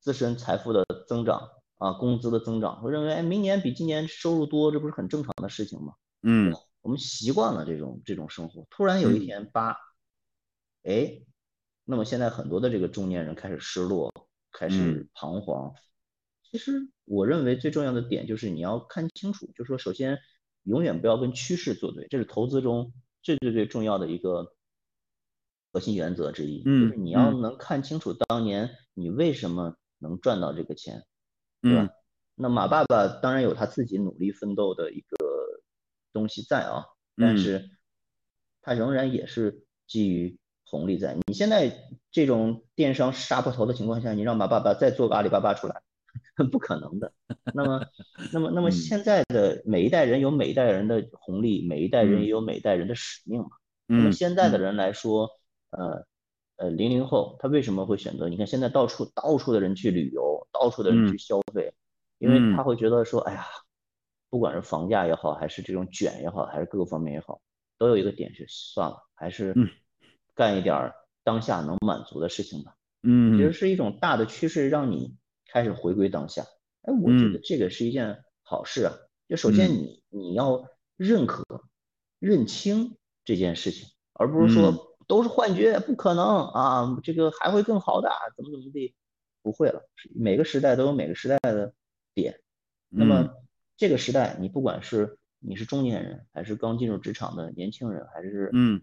自身财富的增长啊，工资的增长，会认为哎，明年比今年收入多，这不是很正常的事情吗？嗯，我们习惯了这种这种生活，突然有一天八，哎，那么现在很多的这个中年人开始失落，开始彷徨。其实我认为最重要的点就是你要看清楚，就是说首先永远不要跟趋势作对，这是投资中最最最重要的一个核心原则之一。嗯，就是你要能看清楚当年你为什么能赚到这个钱，对吧？那马爸爸当然有他自己努力奋斗的一个东西在啊，但是他仍然也是基于红利在。你现在这种电商杀破头的情况下，你让马爸爸再做个阿里巴巴出来？不可能的。那么，那么，那么现在的每一代人有每一代人的红利，每一代人也有每一代人的使命嘛。那么现在的人来说，呃呃，零零后他为什么会选择？你看现在到处到处的人去旅游，到处的人去消费，因为他会觉得说，哎呀，不管是房价也好，还是这种卷也好，还是各个方面也好，都有一个点是算了，还是干一点当下能满足的事情吧。嗯，其实是一种大的趋势，让你。开始回归当下，哎，我觉得这个是一件好事啊。就首先你你要认可、认清这件事情，而不是说都是幻觉，不可能啊，这个还会更好的，怎么怎么地，不会了。每个时代都有每个时代的点。那么这个时代，你不管是你是中年人，还是刚进入职场的年轻人，还是嗯，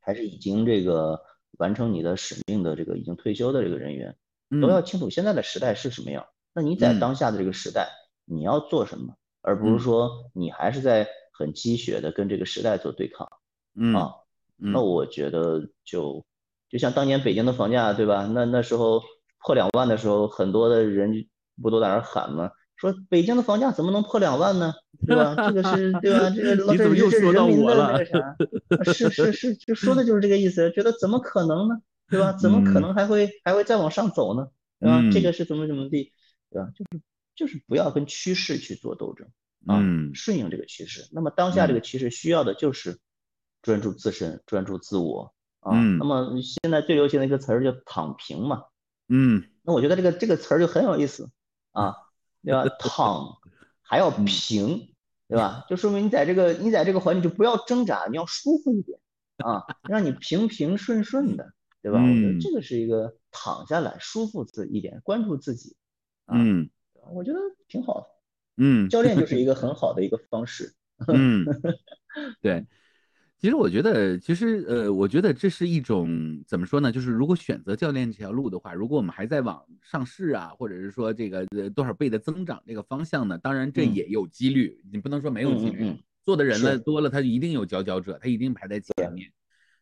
还是已经这个完成你的使命的这个已经退休的这个人员。都要清楚现在的时代是什么样。那你在当下的这个时代，你要做什么，而不是说你还是在很积雪的跟这个时代做对抗。嗯啊，那我觉得就就像当年北京的房价，对吧？那那时候破两万的时候，很多的人不都在那喊吗？说北京的房价怎么能破两万呢？对吧？这个是对吧？这个 你怎么又说到我了？是是是，就说的就是这个意思。觉得怎么可能呢？对吧？怎么可能还会还会再往上走呢？对吧？这个是怎么怎么地，对吧？就是就是不要跟趋势去做斗争啊，顺应这个趋势。那么当下这个趋势需要的就是专注自身，专注自我啊。那么现在最流行的一个词儿叫躺平嘛。嗯。那我觉得这个这个词儿就很有意思啊，对吧？躺还要平，对吧？就说明你在这个你在这个环境就不要挣扎，你要舒服一点啊，让你平平顺顺的。对吧？我觉得这个是一个躺下来舒服自一点，关注自己，嗯，我觉得挺好的，嗯，教练就是一个 很好的一个方式，嗯，对，其实我觉得，其实呃，我觉得这是一种怎么说呢？就是如果选择教练这条路的话，如果我们还在往上市啊，或者是说这个多少倍的增长这个方向呢？当然这也有几率，你不能说没有几率，做的人呢多了，他一定有佼佼者，他一定排在前面。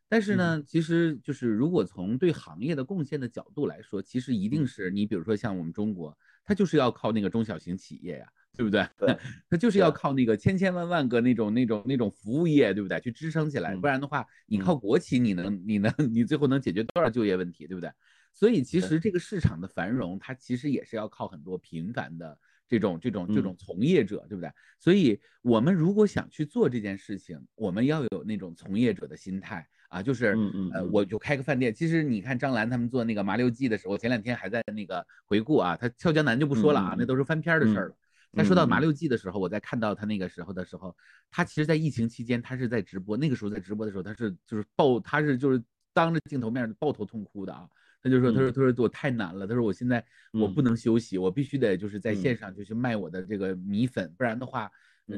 但是呢，其实就是如果从对行业的贡献的角度来说，其实一定是你比如说像我们中国，它就是要靠那个中小型企业呀，对不对？对，它就是要靠那个千千万万个那种那种那种服务业，对不对？去支撑起来，不然的话，你靠国企，你能你能你最后能解决多少就业问题，对不对？所以其实这个市场的繁荣，它其实也是要靠很多平凡的这种这种这种从业者，对不对？所以我们如果想去做这件事情，我们要有那种从业者的心态啊，就是呃，我就开个饭店。其实你看张兰他们做那个麻六记的时候，前两天还在那个回顾啊，他俏江南就不说了啊，那都是翻篇的事儿了。他说到麻六记的时候，我在看到他那个时候的时候，他其实，在疫情期间，他是在直播。那个时候在直播的时候，他是就是抱，他是就是当着镜头面抱头痛哭的啊。他就说，他说，他说我太难了，他说我现在我不能休息，我必须得就是在线上就去卖我的这个米粉，不然的话。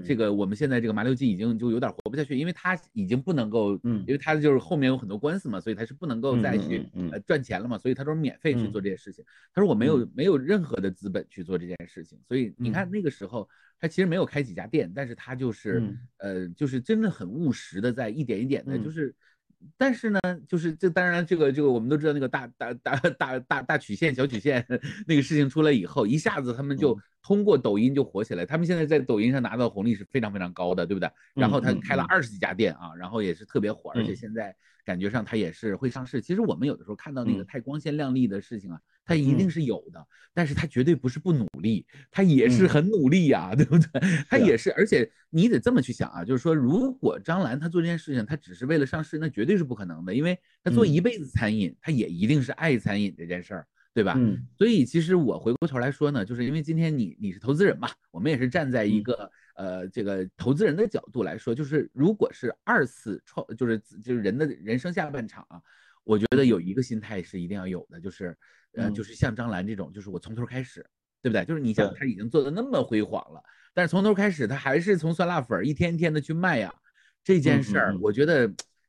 这个我们现在这个麻六记已经就有点活不下去，因为他已经不能够，嗯，因为他就是后面有很多官司嘛，所以他是不能够再去呃赚钱了嘛，所以他都是免费去做这些事情。他说我没有没有任何的资本去做这件事情，所以你看那个时候他其实没有开几家店，但是他就是呃就是真的很务实的在一点一点的，就是。但是呢，就是这当然这个这个我们都知道那个大大大大大大曲线小曲线 那个事情出来以后，一下子他们就通过抖音就火起来。他们现在在抖音上拿到红利是非常非常高的，对不对？然后他开了二十几家店啊，然后也是特别火，而且现在。感觉上他也是会上市。其实我们有的时候看到那个太光鲜亮丽的事情啊，它一定是有的，但是他绝对不是不努力，他也是很努力呀，对不对？他也是，而且你得这么去想啊，就是说，如果张兰她做这件事情，她只是为了上市，那绝对是不可能的，因为她做一辈子餐饮，她也一定是爱餐饮这件事儿。对吧？嗯，所以其实我回过头来说呢，就是因为今天你你是投资人嘛，我们也是站在一个呃这个投资人的角度来说，就是如果是二次创，就是就是人的人生下半场啊，我觉得有一个心态是一定要有的，就是呃就是像张兰这种，就是我从头开始，对不对？就是你想他已经做的那么辉煌了，但是从头开始他还是从酸辣粉一天一天的去卖呀，这件事儿我觉得。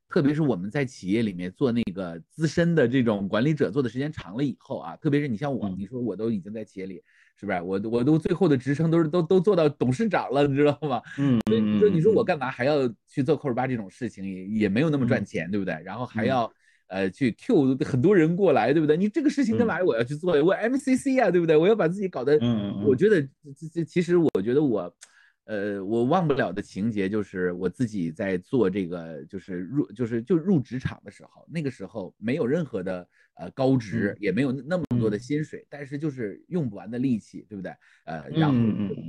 特别是我们在企业里面做那个资深的这种管理者，做的时间长了以后啊，特别是你像我，你说我都已经在企业里，是不是？我我都最后的职称都是都都做到董事长了，你知道吗？嗯，所以你说你说我干嘛还要去做扣儿吧这种事情，也也没有那么赚钱，对不对？然后还要呃去 Q 很多人过来，对不对？你这个事情干嘛我要去做？我 MCC 啊，对不对？我要把自己搞得，我觉得这这其实我觉得我。呃，我忘不了的情节就是我自己在做这个，就是入，就是就入职场的时候，那个时候没有任何的呃高职，也没有那么多的薪水，但是就是用不完的力气，对不对？呃，然后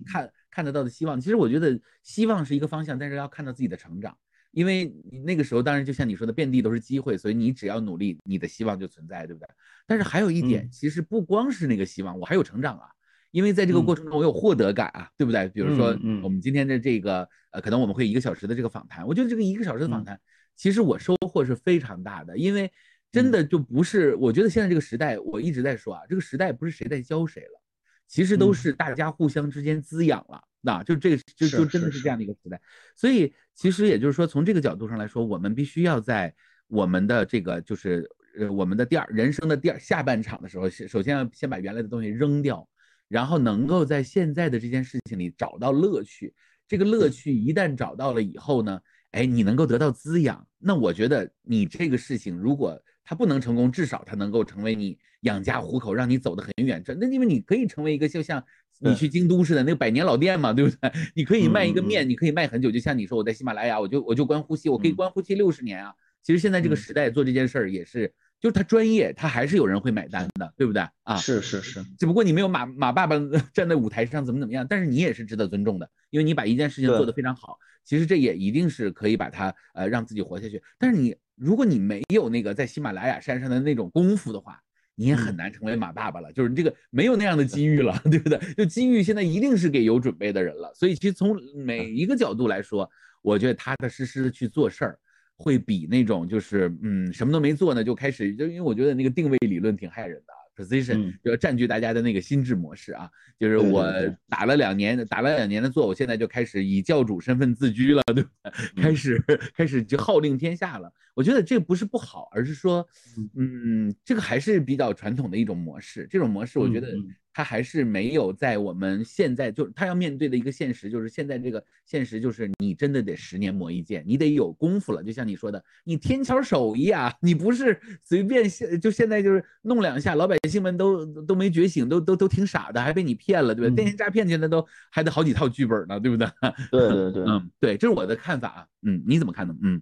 看看得到的希望，其实我觉得希望是一个方向，但是要看到自己的成长，因为你那个时候当然就像你说的，遍地都是机会，所以你只要努力，你的希望就存在，对不对？但是还有一点，其实不光是那个希望，我还有成长啊。因为在这个过程中，我有获得感啊，对不对？比如说，我们今天的这个，呃，可能我们会一个小时的这个访谈，我觉得这个一个小时的访谈，其实我收获是非常大的。因为真的就不是，我觉得现在这个时代，我一直在说啊，这个时代不是谁在教谁了，其实都是大家互相之间滋养了，那就这个就就真的是这样的一个时代。所以其实也就是说，从这个角度上来说，我们必须要在我们的这个就是呃我们的第二人生的第二下半场的时候，首先要先把原来的东西扔掉。然后能够在现在的这件事情里找到乐趣，这个乐趣一旦找到了以后呢，哎，你能够得到滋养，那我觉得你这个事情如果它不能成功，至少它能够成为你养家糊口，让你走得很远。这那因为你可以成为一个就像你去京都似的那个百年老店嘛，对不对？你可以卖一个面，你可以卖很久。就像你说我在喜马拉雅，我就我就关呼吸，我可以关呼吸六十年啊。其实现在这个时代做这件事儿也是。就是他专业，他还是有人会买单的，对不对啊？是是是，只不过你没有马马爸爸 站在舞台上怎么怎么样，但是你也是值得尊重的，因为你把一件事情做得非常好。其实这也一定是可以把它呃让自己活下去。但是你如果你没有那个在喜马拉雅山上的那种功夫的话，你也很难成为马爸爸了。就是这个没有那样的机遇了，对不对？就机遇现在一定是给有准备的人了。所以其实从每一个角度来说，我觉得踏踏实实的去做事儿。会比那种就是嗯什么都没做呢就开始就因为我觉得那个定位理论挺害人的 position 就要占据大家的那个心智模式啊，就是我打了两年打了两年的坐，我现在就开始以教主身份自居了，对吧？开始开始就号令天下了。我觉得这不是不好，而是说嗯这个还是比较传统的一种模式，这种模式我觉得。他还是没有在我们现在，就是他要面对的一个现实，就是现在这个现实，就是你真的得十年磨一剑，你得有功夫了。就像你说的，你天桥手艺啊，你不是随便现就现在就是弄两下，老百姓们都都没觉醒，都都都挺傻的，还被你骗了，对吧？电信诈骗现在都还得好几套剧本呢，对不对？对对对，嗯，对，这是我的看法啊，嗯，你怎么看呢？嗯，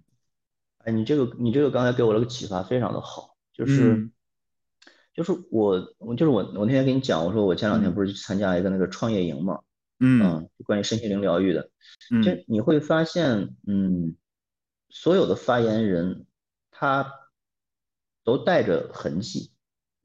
哎，你这个你这个刚才给我了个启发，非常的好，就是。就是我我就是我我那天跟你讲，我说我前两天不是去参加一个那个创业营嘛，嗯，关于身心灵疗愈的，就你会发现，嗯，所有的发言人他都带着痕迹，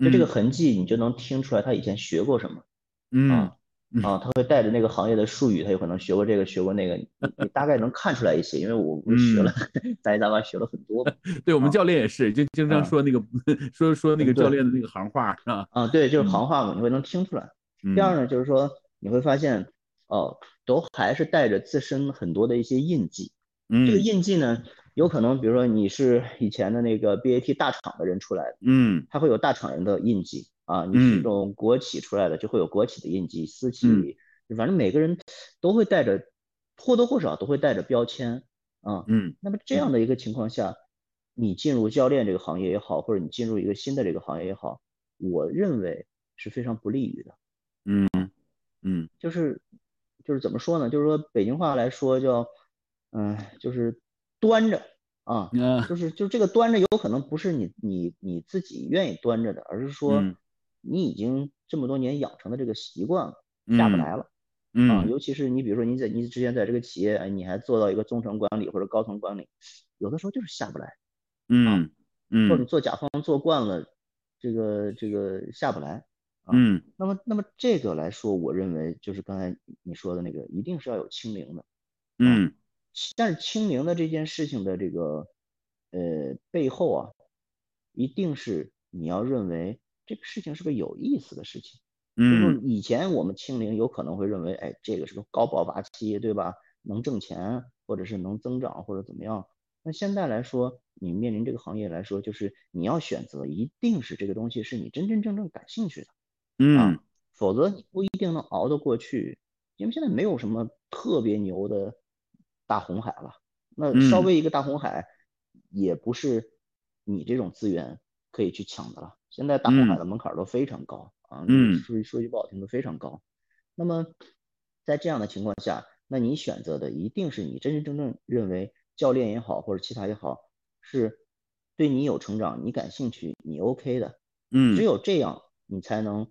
就这个痕迹你就能听出来他以前学过什么，嗯。啊，他会带着那个行业的术语，他有可能学过这个，学过那个，你你大概能看出来一些，因为我我学了，杂七杂八学了很多。对我们教练也是，就经常说那个 说说那个教练的那个行话，是吧？啊，对，就是行话嘛，你会能听出来。第二呢，就是说你会发现，哦，都还是带着自身很多的一些印记。嗯，这个印记呢，有可能比如说你是以前的那个 BAT 大厂的人出来的，嗯，他会有大厂人的印记。啊，你是这种国企出来的，就会有国企的印记；私企，反正每个人都会带着或多或少都会带着标签啊。嗯，那么这样的一个情况下，你进入教练这个行业也好，或者你进入一个新的这个行业也好，我认为是非常不利于的。嗯嗯，就是就是怎么说呢？就是说北京话来说叫，嗯，就是端着。啊，就是就这个端着，有可能不是你你你自己愿意端着的，而是说你已经这么多年养成的这个习惯了，下不来了。啊，尤其是你比如说你在你之前在这个企业，你还做到一个中层管理或者高层管理，有的时候就是下不来。嗯嗯，或者做甲方做惯了，这个这个下不来。嗯，那么那么这个来说，我认为就是刚才你说的那个，一定是要有清零的。嗯。但是清零的这件事情的这个呃背后啊，一定是你要认为这个事情是个有意思的事情。嗯，以前我们清零有可能会认为，哎，这个是个高爆发期，对吧？能挣钱，或者是能增长，或者怎么样。那现在来说，你面临这个行业来说，就是你要选择，一定是这个东西是你真真正正感兴趣的。嗯，否则你不一定能熬得过去，因为现在没有什么特别牛的。大红海了，那稍微一个大红海，也不是你这种资源可以去抢的了。现在大红海的门槛都非常高啊，说说句不好听的非常高。那么在这样的情况下，那你选择的一定是你真真正正认为教练也好或者其他也好，是对你有成长、你感兴趣、你 OK 的。嗯，只有这样，你才能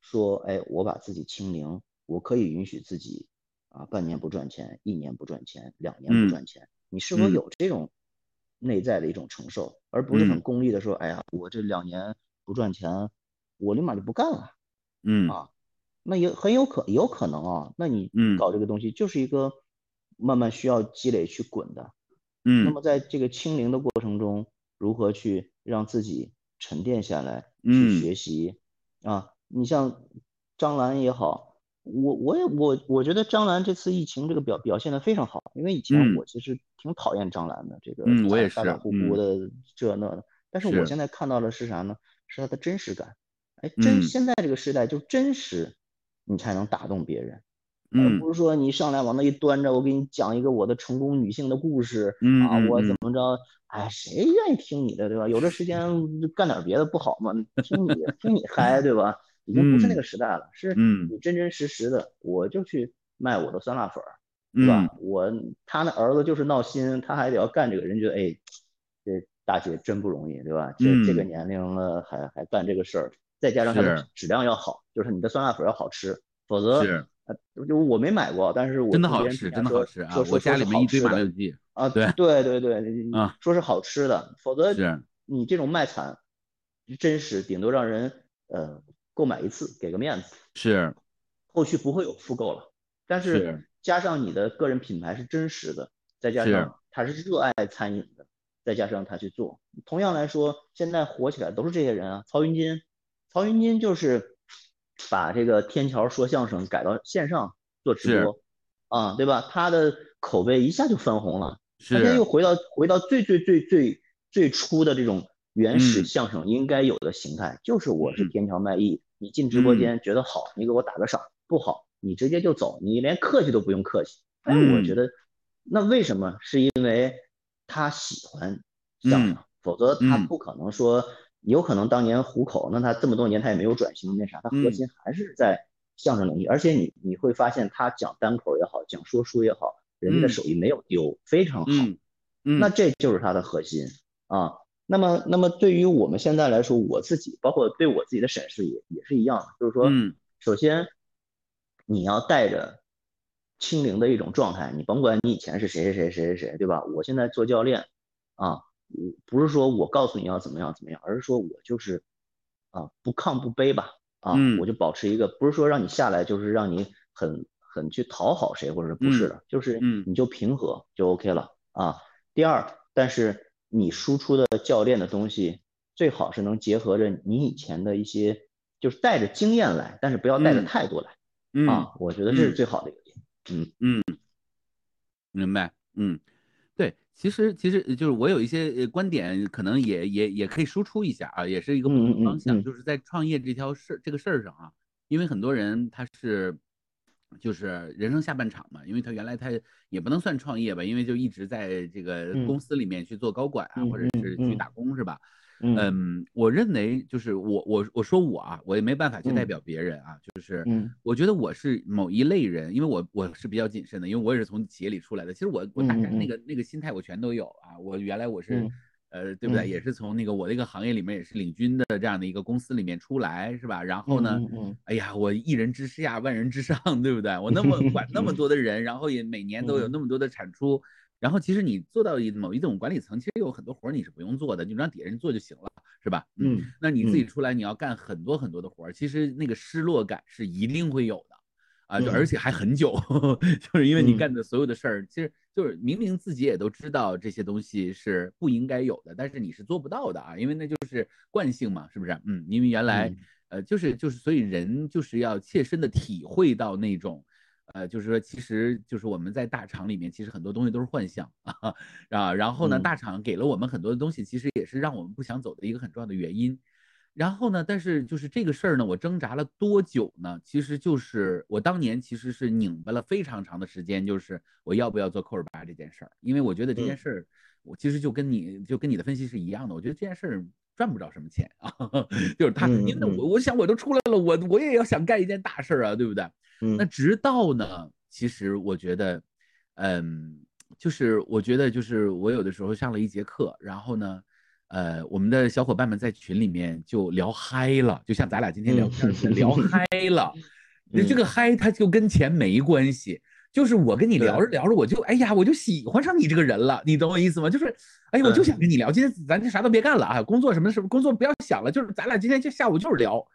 说，哎，我把自己清零，我可以允许自己。啊，半年不赚钱，一年不赚钱，两年不赚钱，你是否有这种内在的一种承受，而不是很功利的说，哎呀，我这两年不赚钱，我立马就不干了。嗯啊，那也很有可有可能啊，那你搞这个东西就是一个慢慢需要积累去滚的。嗯，那么在这个清零的过程中，如何去让自己沉淀下来去学习啊？你像张兰也好。我我也我我觉得张兰这次疫情这个表表现的非常好，因为以前我其实挺讨厌张兰的这个大大呼呼的这那的，但是我现在看到的是啥呢？是他的真实感。哎，真现在这个时代就真实，你才能打动别人，而不是说你上来往那一端着，我给你讲一个我的成功女性的故事啊，我怎么着？哎，谁愿意听你的对吧？有这时间干点别的不好吗？听你听你嗨对吧？已经不是那个时代了，是你真真实实的，我就去卖我的酸辣粉，对吧？我他那儿子就是闹心，他还得要干这个，人觉得哎，这大姐真不容易，对吧？这这个年龄了还还干这个事儿，再加上它的质量要好，就是你的酸辣粉要好吃，否则就我没买过，但是我真的好吃，真的好吃啊！我家里面一堆麻六记啊，对对对对啊，说是好吃的，否则是你这种卖惨真实，顶多让人呃。购买一次给个面子是，后续不会有复购了。但是加上你的个人品牌是真实的，再加上他是热爱餐饮的，再加上他去做，同样来说，现在火起来都是这些人啊。曹云金，曹云金就是把这个天桥说相声改到线上做直播啊，对吧？他的口碑一下就翻红了，他现在又回到回到最最最最最初的这种原始相声应该有的形态，就是我是天桥卖艺。你进直播间觉得好，你给我打个赏；不好，你直接就走，你连客气都不用客气。哎，我觉得那为什么？是因为他喜欢相声，否则他不可能说，有可能当年糊口，那他这么多年他也没有转型，那啥，他核心还是在相声领域。而且你你会发现，他讲单口也好，讲说书也好，人家的手艺没有丢，非常好。那这就是他的核心啊。那么，那么对于我们现在来说，我自己包括对我自己的审视也也是一样的，就是说，首先你要带着清零的一种状态，你甭管你以前是谁谁谁谁谁谁，对吧？我现在做教练啊，不是说我告诉你要怎么样怎么样，而是说我就是啊不亢不卑吧，啊，我就保持一个，不是说让你下来就是让你很很去讨好谁，或者不是的，就是你就平和就 OK 了啊。第二，但是。你输出的教练的东西最好是能结合着你以前的一些，就是带着经验来，但是不要带着态度来啊，我觉得这是最好的一个点。嗯嗯，明白。嗯，对，其实其实就是我有一些观点，可能也也也可以输出一下啊，也是一个不同方向，就是在创业这条事这个事儿上啊，因为很多人他是。就是人生下半场嘛，因为他原来他也不能算创业吧，因为就一直在这个公司里面去做高管啊，或者是去打工是吧？嗯，我认为就是我我我说我啊，我也没办法去代表别人啊，就是我觉得我是某一类人，因为我我是比较谨慎的，因为我也是从企业里出来的，其实我我大概那个那个心态我全都有啊，我原来我是。呃，对不对？也是从那个我那个行业里面也是领军的这样的一个公司里面出来，是吧？然后呢，哎呀，我一人之下，万人之上，对不对？我那么管那么多的人，然后也每年都有那么多的产出，然后其实你做到一某一种管理层，其实有很多活你是不用做的，你让底下人做就行了，是吧？嗯，那你自己出来你要干很多很多的活，其实那个失落感是一定会有的。啊，就而且还很久，就是因为你干的所有的事儿，其实就是明明自己也都知道这些东西是不应该有的，但是你是做不到的啊，因为那就是惯性嘛，是不是？嗯，因为原来，呃，就是就是，所以人就是要切身的体会到那种，呃，就是说，其实就是我们在大厂里面，其实很多东西都是幻象啊，啊，然后呢，大厂给了我们很多的东西，其实也是让我们不想走的一个很重要的原因。然后呢？但是就是这个事儿呢，我挣扎了多久呢？其实就是我当年其实是拧巴了非常长的时间，就是我要不要做扣二八这件事儿，因为我觉得这件事儿，我其实就跟你就跟你的分析是一样的，我觉得这件事儿赚不着什么钱啊，就是他，因为我我想我都出来了，我我也要想干一件大事儿啊，对不对？那直到呢，其实我觉得，嗯，就是我觉得就是我有的时候上了一节课，然后呢。呃，我们的小伙伴们在群里面就聊嗨了，就像咱俩今天聊天聊 嗨了。这个嗨，它就跟钱没关系，就是我跟你聊着聊着，我就哎呀，我就喜欢上你这个人了，你懂我意思吗？就是，哎呀，我就想跟你聊，今天咱就啥都别干了啊，工作什么什么工作不要想了，就是咱俩今天就下午就是聊，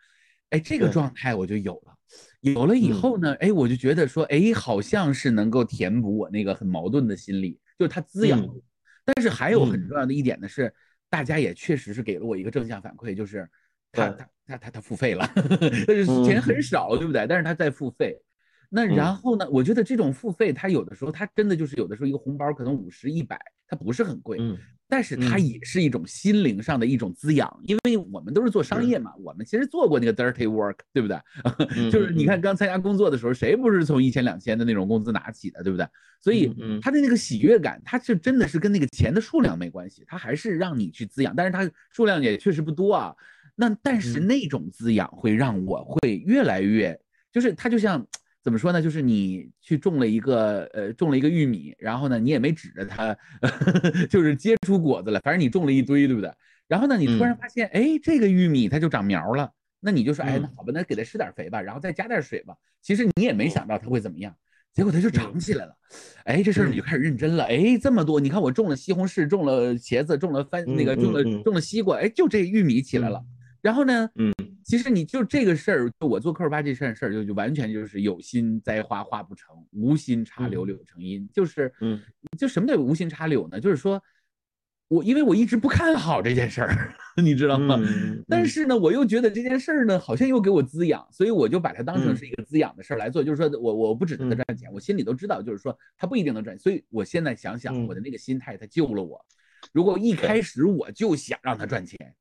哎，这个状态我就有了，有了以后呢，哎，我就觉得说，哎，好像是能够填补我那个很矛盾的心理，就是它滋养。但是还有很重要的一点呢是。大家也确实是给了我一个正向反馈，就是他他他他他付费了，但是钱很少，对不对？但是他在付费。那然后呢？我觉得这种付费，它有的时候它真的就是有的时候一个红包可能五十一百，它不是很贵。但是它也是一种心灵上的一种滋养，因为我们都是做商业嘛，我们其实做过那个 dirty work，对不对？就是你看刚参加工作的时候，谁不是从一千两千的那种工资拿起的，对不对？所以它的那个喜悦感，它是真的是跟那个钱的数量没关系，它还是让你去滋养，但是它数量也确实不多啊。那但是那种滋养会让我会越来越，就是它就像。怎么说呢？就是你去种了一个，呃，种了一个玉米，然后呢，你也没指着它，就是结出果子了，反正你种了一堆，对不对？然后呢，你突然发现，哎，这个玉米它就长苗了，那你就说，哎，那好吧，那给它施点肥吧，然后再加点水吧。其实你也没想到它会怎么样，结果它就长起来了。哎，这事儿你就开始认真了。哎，这么多，你看我种了西红柿，种了茄子，种了番，那个种了种了西瓜，哎，就这玉米起来了。然后呢，嗯。其实你就这个事儿，就我做科尔巴这事儿事儿，就就完全就是有心栽花花不成，无心插柳柳成荫。就是，嗯，就什么叫无心插柳呢？就是说，我因为我一直不看好这件事儿，你知道吗？但是呢，我又觉得这件事儿呢，好像又给我滋养，所以我就把它当成是一个滋养的事儿来做。就是说我我不指着它赚钱，我心里都知道，就是说它不一定能赚。所以我现在想想，我的那个心态，它救了我。如果一开始我就想让它赚钱。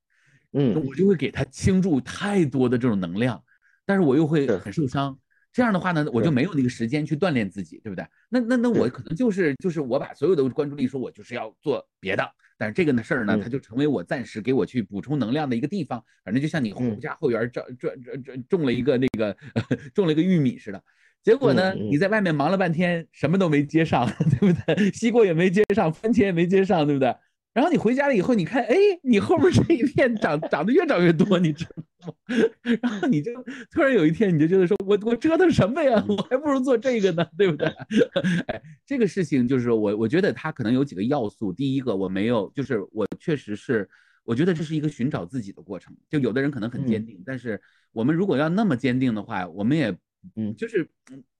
嗯，我就会给他倾注太多的这种能量，但是我又会很受伤。这样的话呢，我就没有那个时间去锻炼自己，对不对？那那那我可能就是就是我把所有的关注力说，我就是要做别的。但是这个呢事儿呢，它就成为我暂时给我去补充能量的一个地方。反正就像你家后园种种种种种了一个那个 种了一个玉米似的，结果呢，你在外面忙了半天，什么都没接上，对不对？西瓜也没接上，番茄也没接上，对不对？然后你回家了以后，你看，哎，你后面这一片 长长得越长越多，你知道吗？然后你就突然有一天，你就觉得说，我我折腾什么呀？我还不如做这个呢，对不对？哎，这个事情就是我，我觉得它可能有几个要素。第一个，我没有，就是我确实是，我觉得这是一个寻找自己的过程。就有的人可能很坚定，但是我们如果要那么坚定的话，我们也，嗯，就是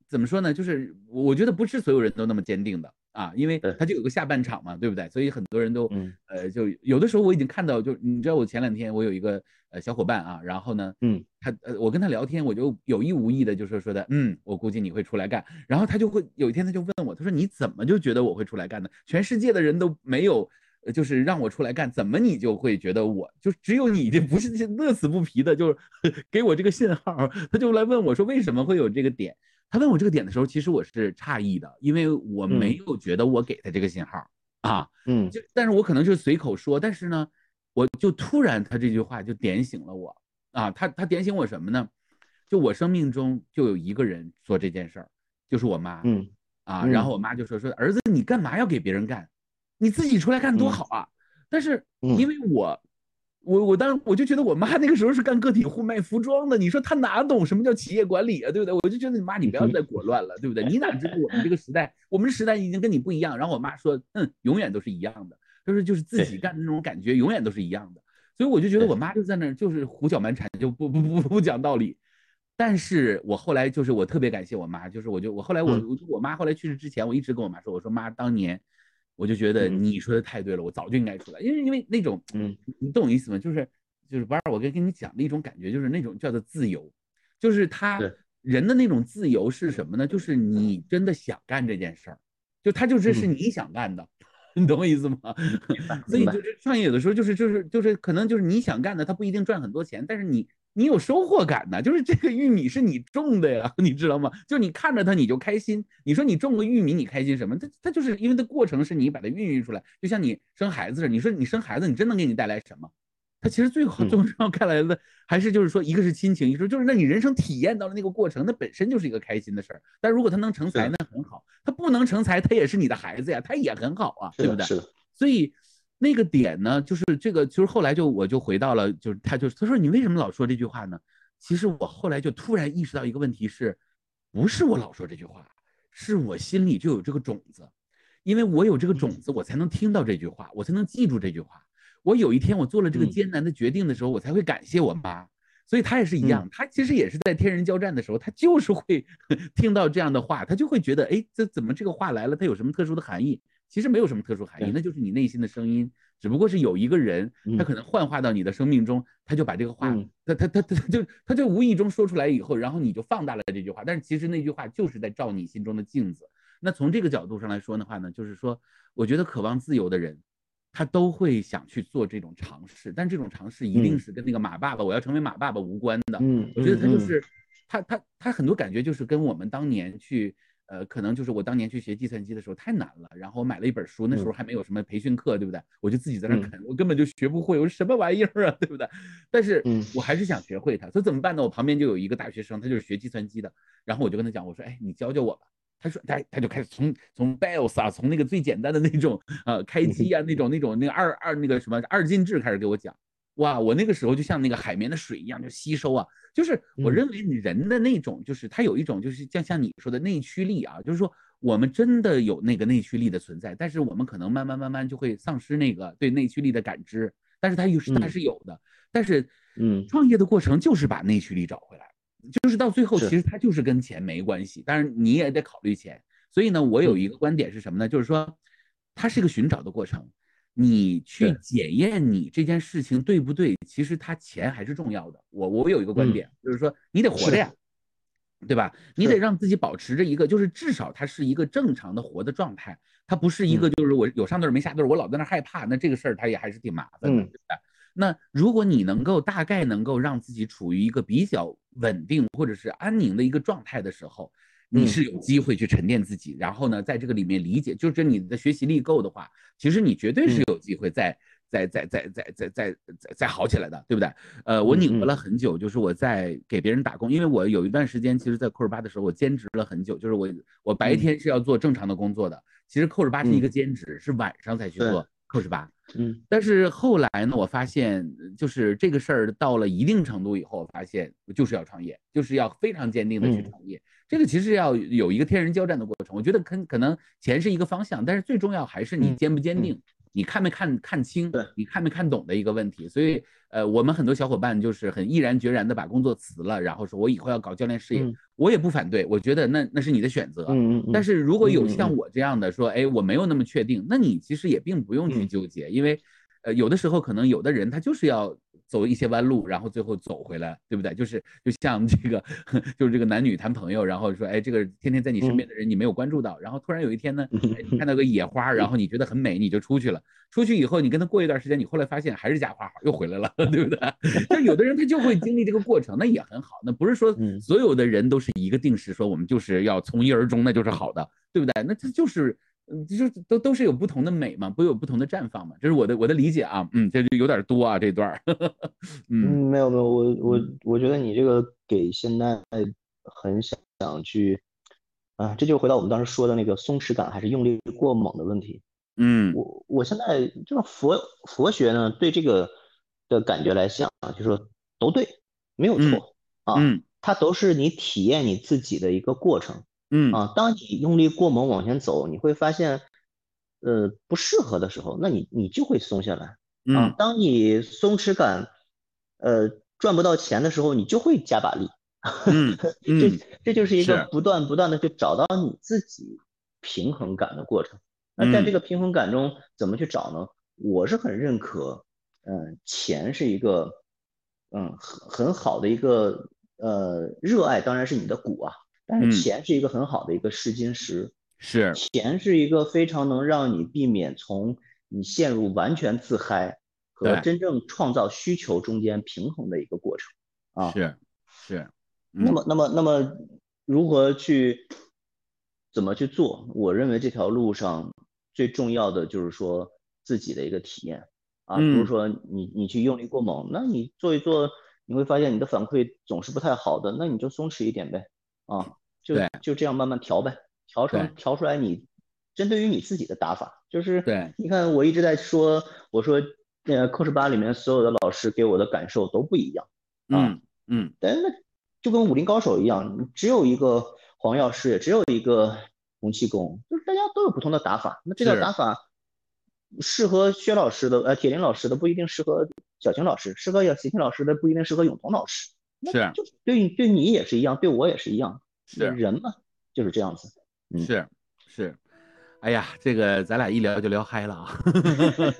怎么说呢？就是我觉得不是所有人都那么坚定的。啊，因为他就有个下半场嘛，对不对？所以很多人都，呃，就有的时候我已经看到，就你知道，我前两天我有一个呃小伙伴啊，然后呢，嗯，他呃，我跟他聊天，我就有意无意的就说说的，嗯，我估计你会出来干，然后他就会有一天他就问我，他说你怎么就觉得我会出来干呢？全世界的人都没有，就是让我出来干，怎么你就会觉得我就只有你这不是乐此不疲的，就是 给我这个信号，他就来问我说为什么会有这个点？他问我这个点的时候，其实我是诧异的，因为我没有觉得我给他这个信号啊，嗯，就但是我可能就随口说，但是呢，我就突然他这句话就点醒了我啊，他他点醒我什么呢？就我生命中就有一个人做这件事儿，就是我妈，嗯啊，然后我妈就说说儿子你干嘛要给别人干，你自己出来干多好啊，但是因为我。我我当时我就觉得我妈那个时候是干个体户卖服装的，你说她哪懂什么叫企业管理啊，对不对？我就觉得你妈你不要再裹乱了，对不对？你哪知道我们这个时代，我们时代已经跟你不一样。然后我妈说，嗯，永远都是一样的，就是就是自己干的那种感觉，永远都是一样的。所以我就觉得我妈就在那儿就是胡搅蛮缠，就不不不不讲道理。但是我后来就是我特别感谢我妈，就是我就我后来我我妈后来去世之前，我一直跟我妈说，我说妈当年。我就觉得你说的太对了，我早就应该出来，因为因为那种，嗯，你懂我意思吗？就是就是不二，我跟跟你讲的一种感觉，就是那种叫做自由，就是他人的那种自由是什么呢？就是你真的想干这件事儿，就他就是是你想干的，你懂我意思吗？所以就是创业有的时候就是就是就是可能就是你想干的，他不一定赚很多钱，但是你。你有收获感的，就是这个玉米是你种的呀，你知道吗？就你看着它你就开心。你说你种个玉米你开心什么？它它就是因为它过程是你把它孕育出来，就像你生孩子似的。你说你生孩子，你真能给你带来什么？它其实最好最重要看来的还是就是说，一个是亲情，一个就是那你人生体验到了那个过程，那本身就是一个开心的事儿。但如果它能成才，那很好；它不能成才，它也是你的孩子呀，它也很好啊，对不对？是的。所以。那个点呢，就是这个，就是后来就我就回到了，就是他就是他说你为什么老说这句话呢？其实我后来就突然意识到一个问题，是不是我老说这句话，是我心里就有这个种子，因为我有这个种子，我才能听到这句话，我才能记住这句话。我有一天我做了这个艰难的决定的时候，我才会感谢我妈。所以他也是一样，他其实也是在天人交战的时候，他就是会 听到这样的话，他就会觉得，哎，这怎么这个话来了？它有什么特殊的含义？其实没有什么特殊含义，那就是你内心的声音，只不过是有一个人，他可能幻化到你的生命中，他就把这个话，他他他他就他就无意中说出来以后，然后你就放大了这句话，但是其实那句话就是在照你心中的镜子。那从这个角度上来说的话呢，就是说，我觉得渴望自由的人，他都会想去做这种尝试，但这种尝试一定是跟那个马爸爸我要成为马爸爸无关的。嗯，我觉得他就是他他他很多感觉就是跟我们当年去。呃，可能就是我当年去学计算机的时候太难了，然后我买了一本书，那时候还没有什么培训课，对不对？我就自己在那啃，我根本就学不会，我说什么玩意儿啊，对不对？但是我还是想学会它，所以怎么办呢？我旁边就有一个大学生，他就是学计算机的，然后我就跟他讲，我说，哎，你教教我吧。他说，他他就开始从从 BIOS 啊，从那个最简单的那种呃开机啊，那种那种那个二二那个什么二进制开始给我讲。哇，我那个时候就像那个海绵的水一样，就吸收啊。就是我认为你人的那种，就是他有一种，就是像像你说的内驱力啊，就是说我们真的有那个内驱力的存在，但是我们可能慢慢慢慢就会丧失那个对内驱力的感知。但是它又是它是有的，但是嗯，创业的过程就是把内驱力找回来，就是到最后其实它就是跟钱没关系，但是你也得考虑钱。所以呢，我有一个观点是什么呢？就是说，它是一个寻找的过程。你去检验你这件事情对不对？其实他钱还是重要的。我我有一个观点，就是说你得活着呀，对吧？你得让自己保持着一个，就是至少它是一个正常的活的状态，它不是一个就是我有上顿没下顿，我老在那害怕，那这个事儿它也还是挺麻烦的，对吧？那如果你能够大概能够让自己处于一个比较稳定或者是安宁的一个状态的时候。你是有机会去沉淀自己，然后呢，在这个里面理解，就是你的学习力够的话，其实你绝对是有机会再、再、再、再、再、再、再、再、再好起来的，对不对？呃，我拧巴了很久，就是我在给别人打工，因为我有一段时间其实，在库尔巴的时候，我兼职了很久，就是我我白天是要做正常的工作的，其实库尔巴是一个兼职，是晚上才去做。Coach 八，嗯，但是后来呢，我发现就是这个事儿到了一定程度以后，我发现就是要创业，就是要非常坚定的去创业。这个其实要有一个天人交战的过程。我觉得可可能钱是一个方向，但是最重要还是你坚不坚定。你看没看看清？对，你看没看懂的一个问题。所以，呃，我们很多小伙伴就是很毅然决然的把工作辞了，然后说我以后要搞教练事业，我也不反对。我觉得那那是你的选择。嗯嗯。但是如果有像我这样的说，哎，我没有那么确定，那你其实也并不用去纠结，因为，呃，有的时候可能有的人他就是要。走一些弯路，然后最后走回来，对不对？就是就像这个，就是这个男女谈朋友，然后说，哎，这个天天在你身边的人你没有关注到，然后突然有一天呢，看到个野花，然后你觉得很美，你就出去了。出去以后，你跟他过一段时间，你后来发现还是假花好，又回来了，对不对？就有的人他就会经历这个过程，那也很好。那不是说 所有的人都是一个定式，说我们就是要从一而终，那就是好的，对不对？那这就是。嗯，就都都是有不同的美嘛，不有不同的绽放嘛，这是我的我的理解啊。嗯，这就有点多啊，这段儿。嗯，没有没有，我我我觉得你这个给现在很想想去啊，这就回到我们当时说的那个松弛感还是用力过猛的问题。嗯，我我现在就是佛佛学呢，对这个的感觉来讲啊，就说都对，没有错啊，它都是你体验你自己的一个过程。嗯啊，当你用力过猛往前走，你会发现，呃，不适合的时候，那你你就会松下来啊。当你松弛感，呃，赚不到钱的时候，你就会加把力。嗯，这这就是一个不断不断的去找到你自己平衡感的过程。那在这个平衡感中，怎么去找呢？我是很认可，嗯，钱是一个，嗯，很很好的一个，呃，热爱当然是你的骨啊。但是钱是一个很好的一个试金石，是。钱是一个非常能让你避免从你陷入完全自嗨和真正创造需求中间平衡的一个过程啊，是是，那么那么那么如何去怎么去做？我认为这条路上最重要的就是说自己的一个体验啊，比如说你你去用力过猛，那你做一做你会发现你的反馈总是不太好的，那你就松弛一点呗。啊，就就这样慢慢调呗，调成调出来你针对于你自己的打法，就是对，你看我一直在说，我说呃，coach 八里面所有的老师给我的感受都不一样，嗯嗯，但那就跟武林高手一样，只有一个黄药师，也只有一个洪七公，就是大家都有不同的打法，那这套打法适合薛老师的，呃，铁林老师的不一定适合小晴老师，适合小晴老师的不一定适合永彤老师。是，就对对你也是一样，对我也是一样，是人嘛，就是这样子。是是，哎呀，这个咱俩一聊就聊嗨了啊，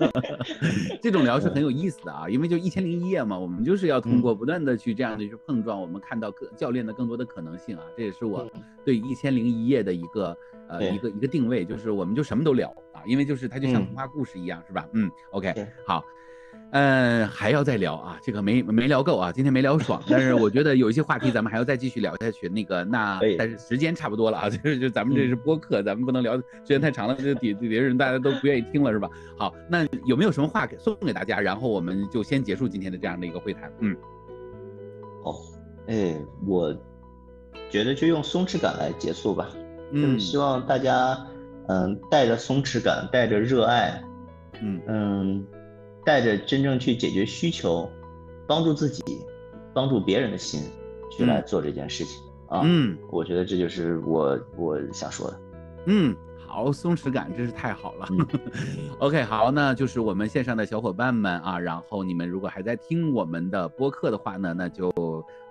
这种聊是很有意思的啊，因为就一千零一夜嘛，我们就是要通过不断的去这样的去碰撞，我们看到各教练的更多的可能性啊，这也是我对一千零一夜的一个呃一个一个定位，就是我们就什么都聊啊，因为就是它就像童话故事一样，是吧？嗯，OK，好。嗯，还要再聊啊，这个没没聊够啊，今天没聊爽，但是我觉得有一些话题咱们还要再继续聊下去。那个，那但是时间差不多了啊，就是就咱们这是播客，咱们不能聊时间太长了，这底底下人大家都不愿意听了是吧？好，那有没有什么话给送给大家？然后我们就先结束今天的这样的一个会谈。嗯，哦，哎，我觉得就用松弛感来结束吧，嗯希望大家嗯带着松弛感，带着热爱，嗯嗯。带着真正去解决需求、帮助自己、帮助别人的心去来做这件事情。啊，嗯，我觉得这就是我我想说的，嗯。好，松弛感真是太好了。OK，好，那就是我们线上的小伙伴们啊，然后你们如果还在听我们的播客的话呢，那就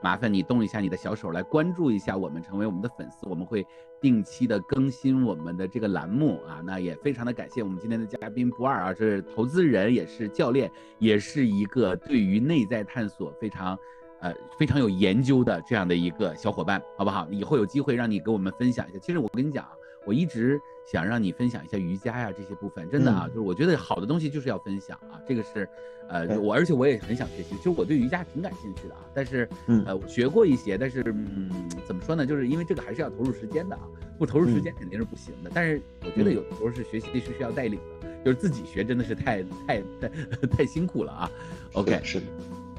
麻烦你动一下你的小手来关注一下我们，成为我们的粉丝。我们会定期的更新我们的这个栏目啊。那也非常的感谢我们今天的嘉宾不二啊，这是投资人，也是教练，也是一个对于内在探索非常呃非常有研究的这样的一个小伙伴，好不好？以后有机会让你给我们分享一下。其实我跟你讲啊，我一直。想让你分享一下瑜伽呀这些部分，真的啊，就是我觉得好的东西就是要分享啊，这个是，呃，我而且我也很想学习，其实我对瑜伽挺感兴趣的啊，但是，呃，我学过一些，但是，嗯，怎么说呢，就是因为这个还是要投入时间的啊，不投入时间肯定是不行的，但是我觉得有的时候是学习是需要带领的，就是自己学真的是太太太 太辛苦了啊。OK，是。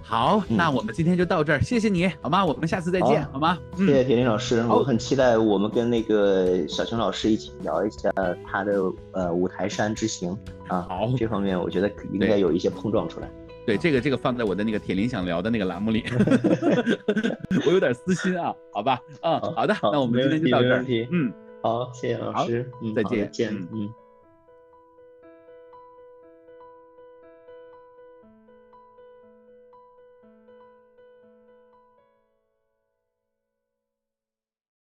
好，那我们今天就到这儿，谢谢你，好吗？我们下次再见，好吗？谢谢铁林老师，我很期待我们跟那个小熊老师一起聊一下他的呃五台山之行啊。好，这方面我觉得应该有一些碰撞出来。对，这个这个放在我的那个铁林想聊的那个栏目里，我有点私心啊，好吧？嗯，好的，那我们今天就到这儿。嗯，好，谢谢老师，再见，见，嗯。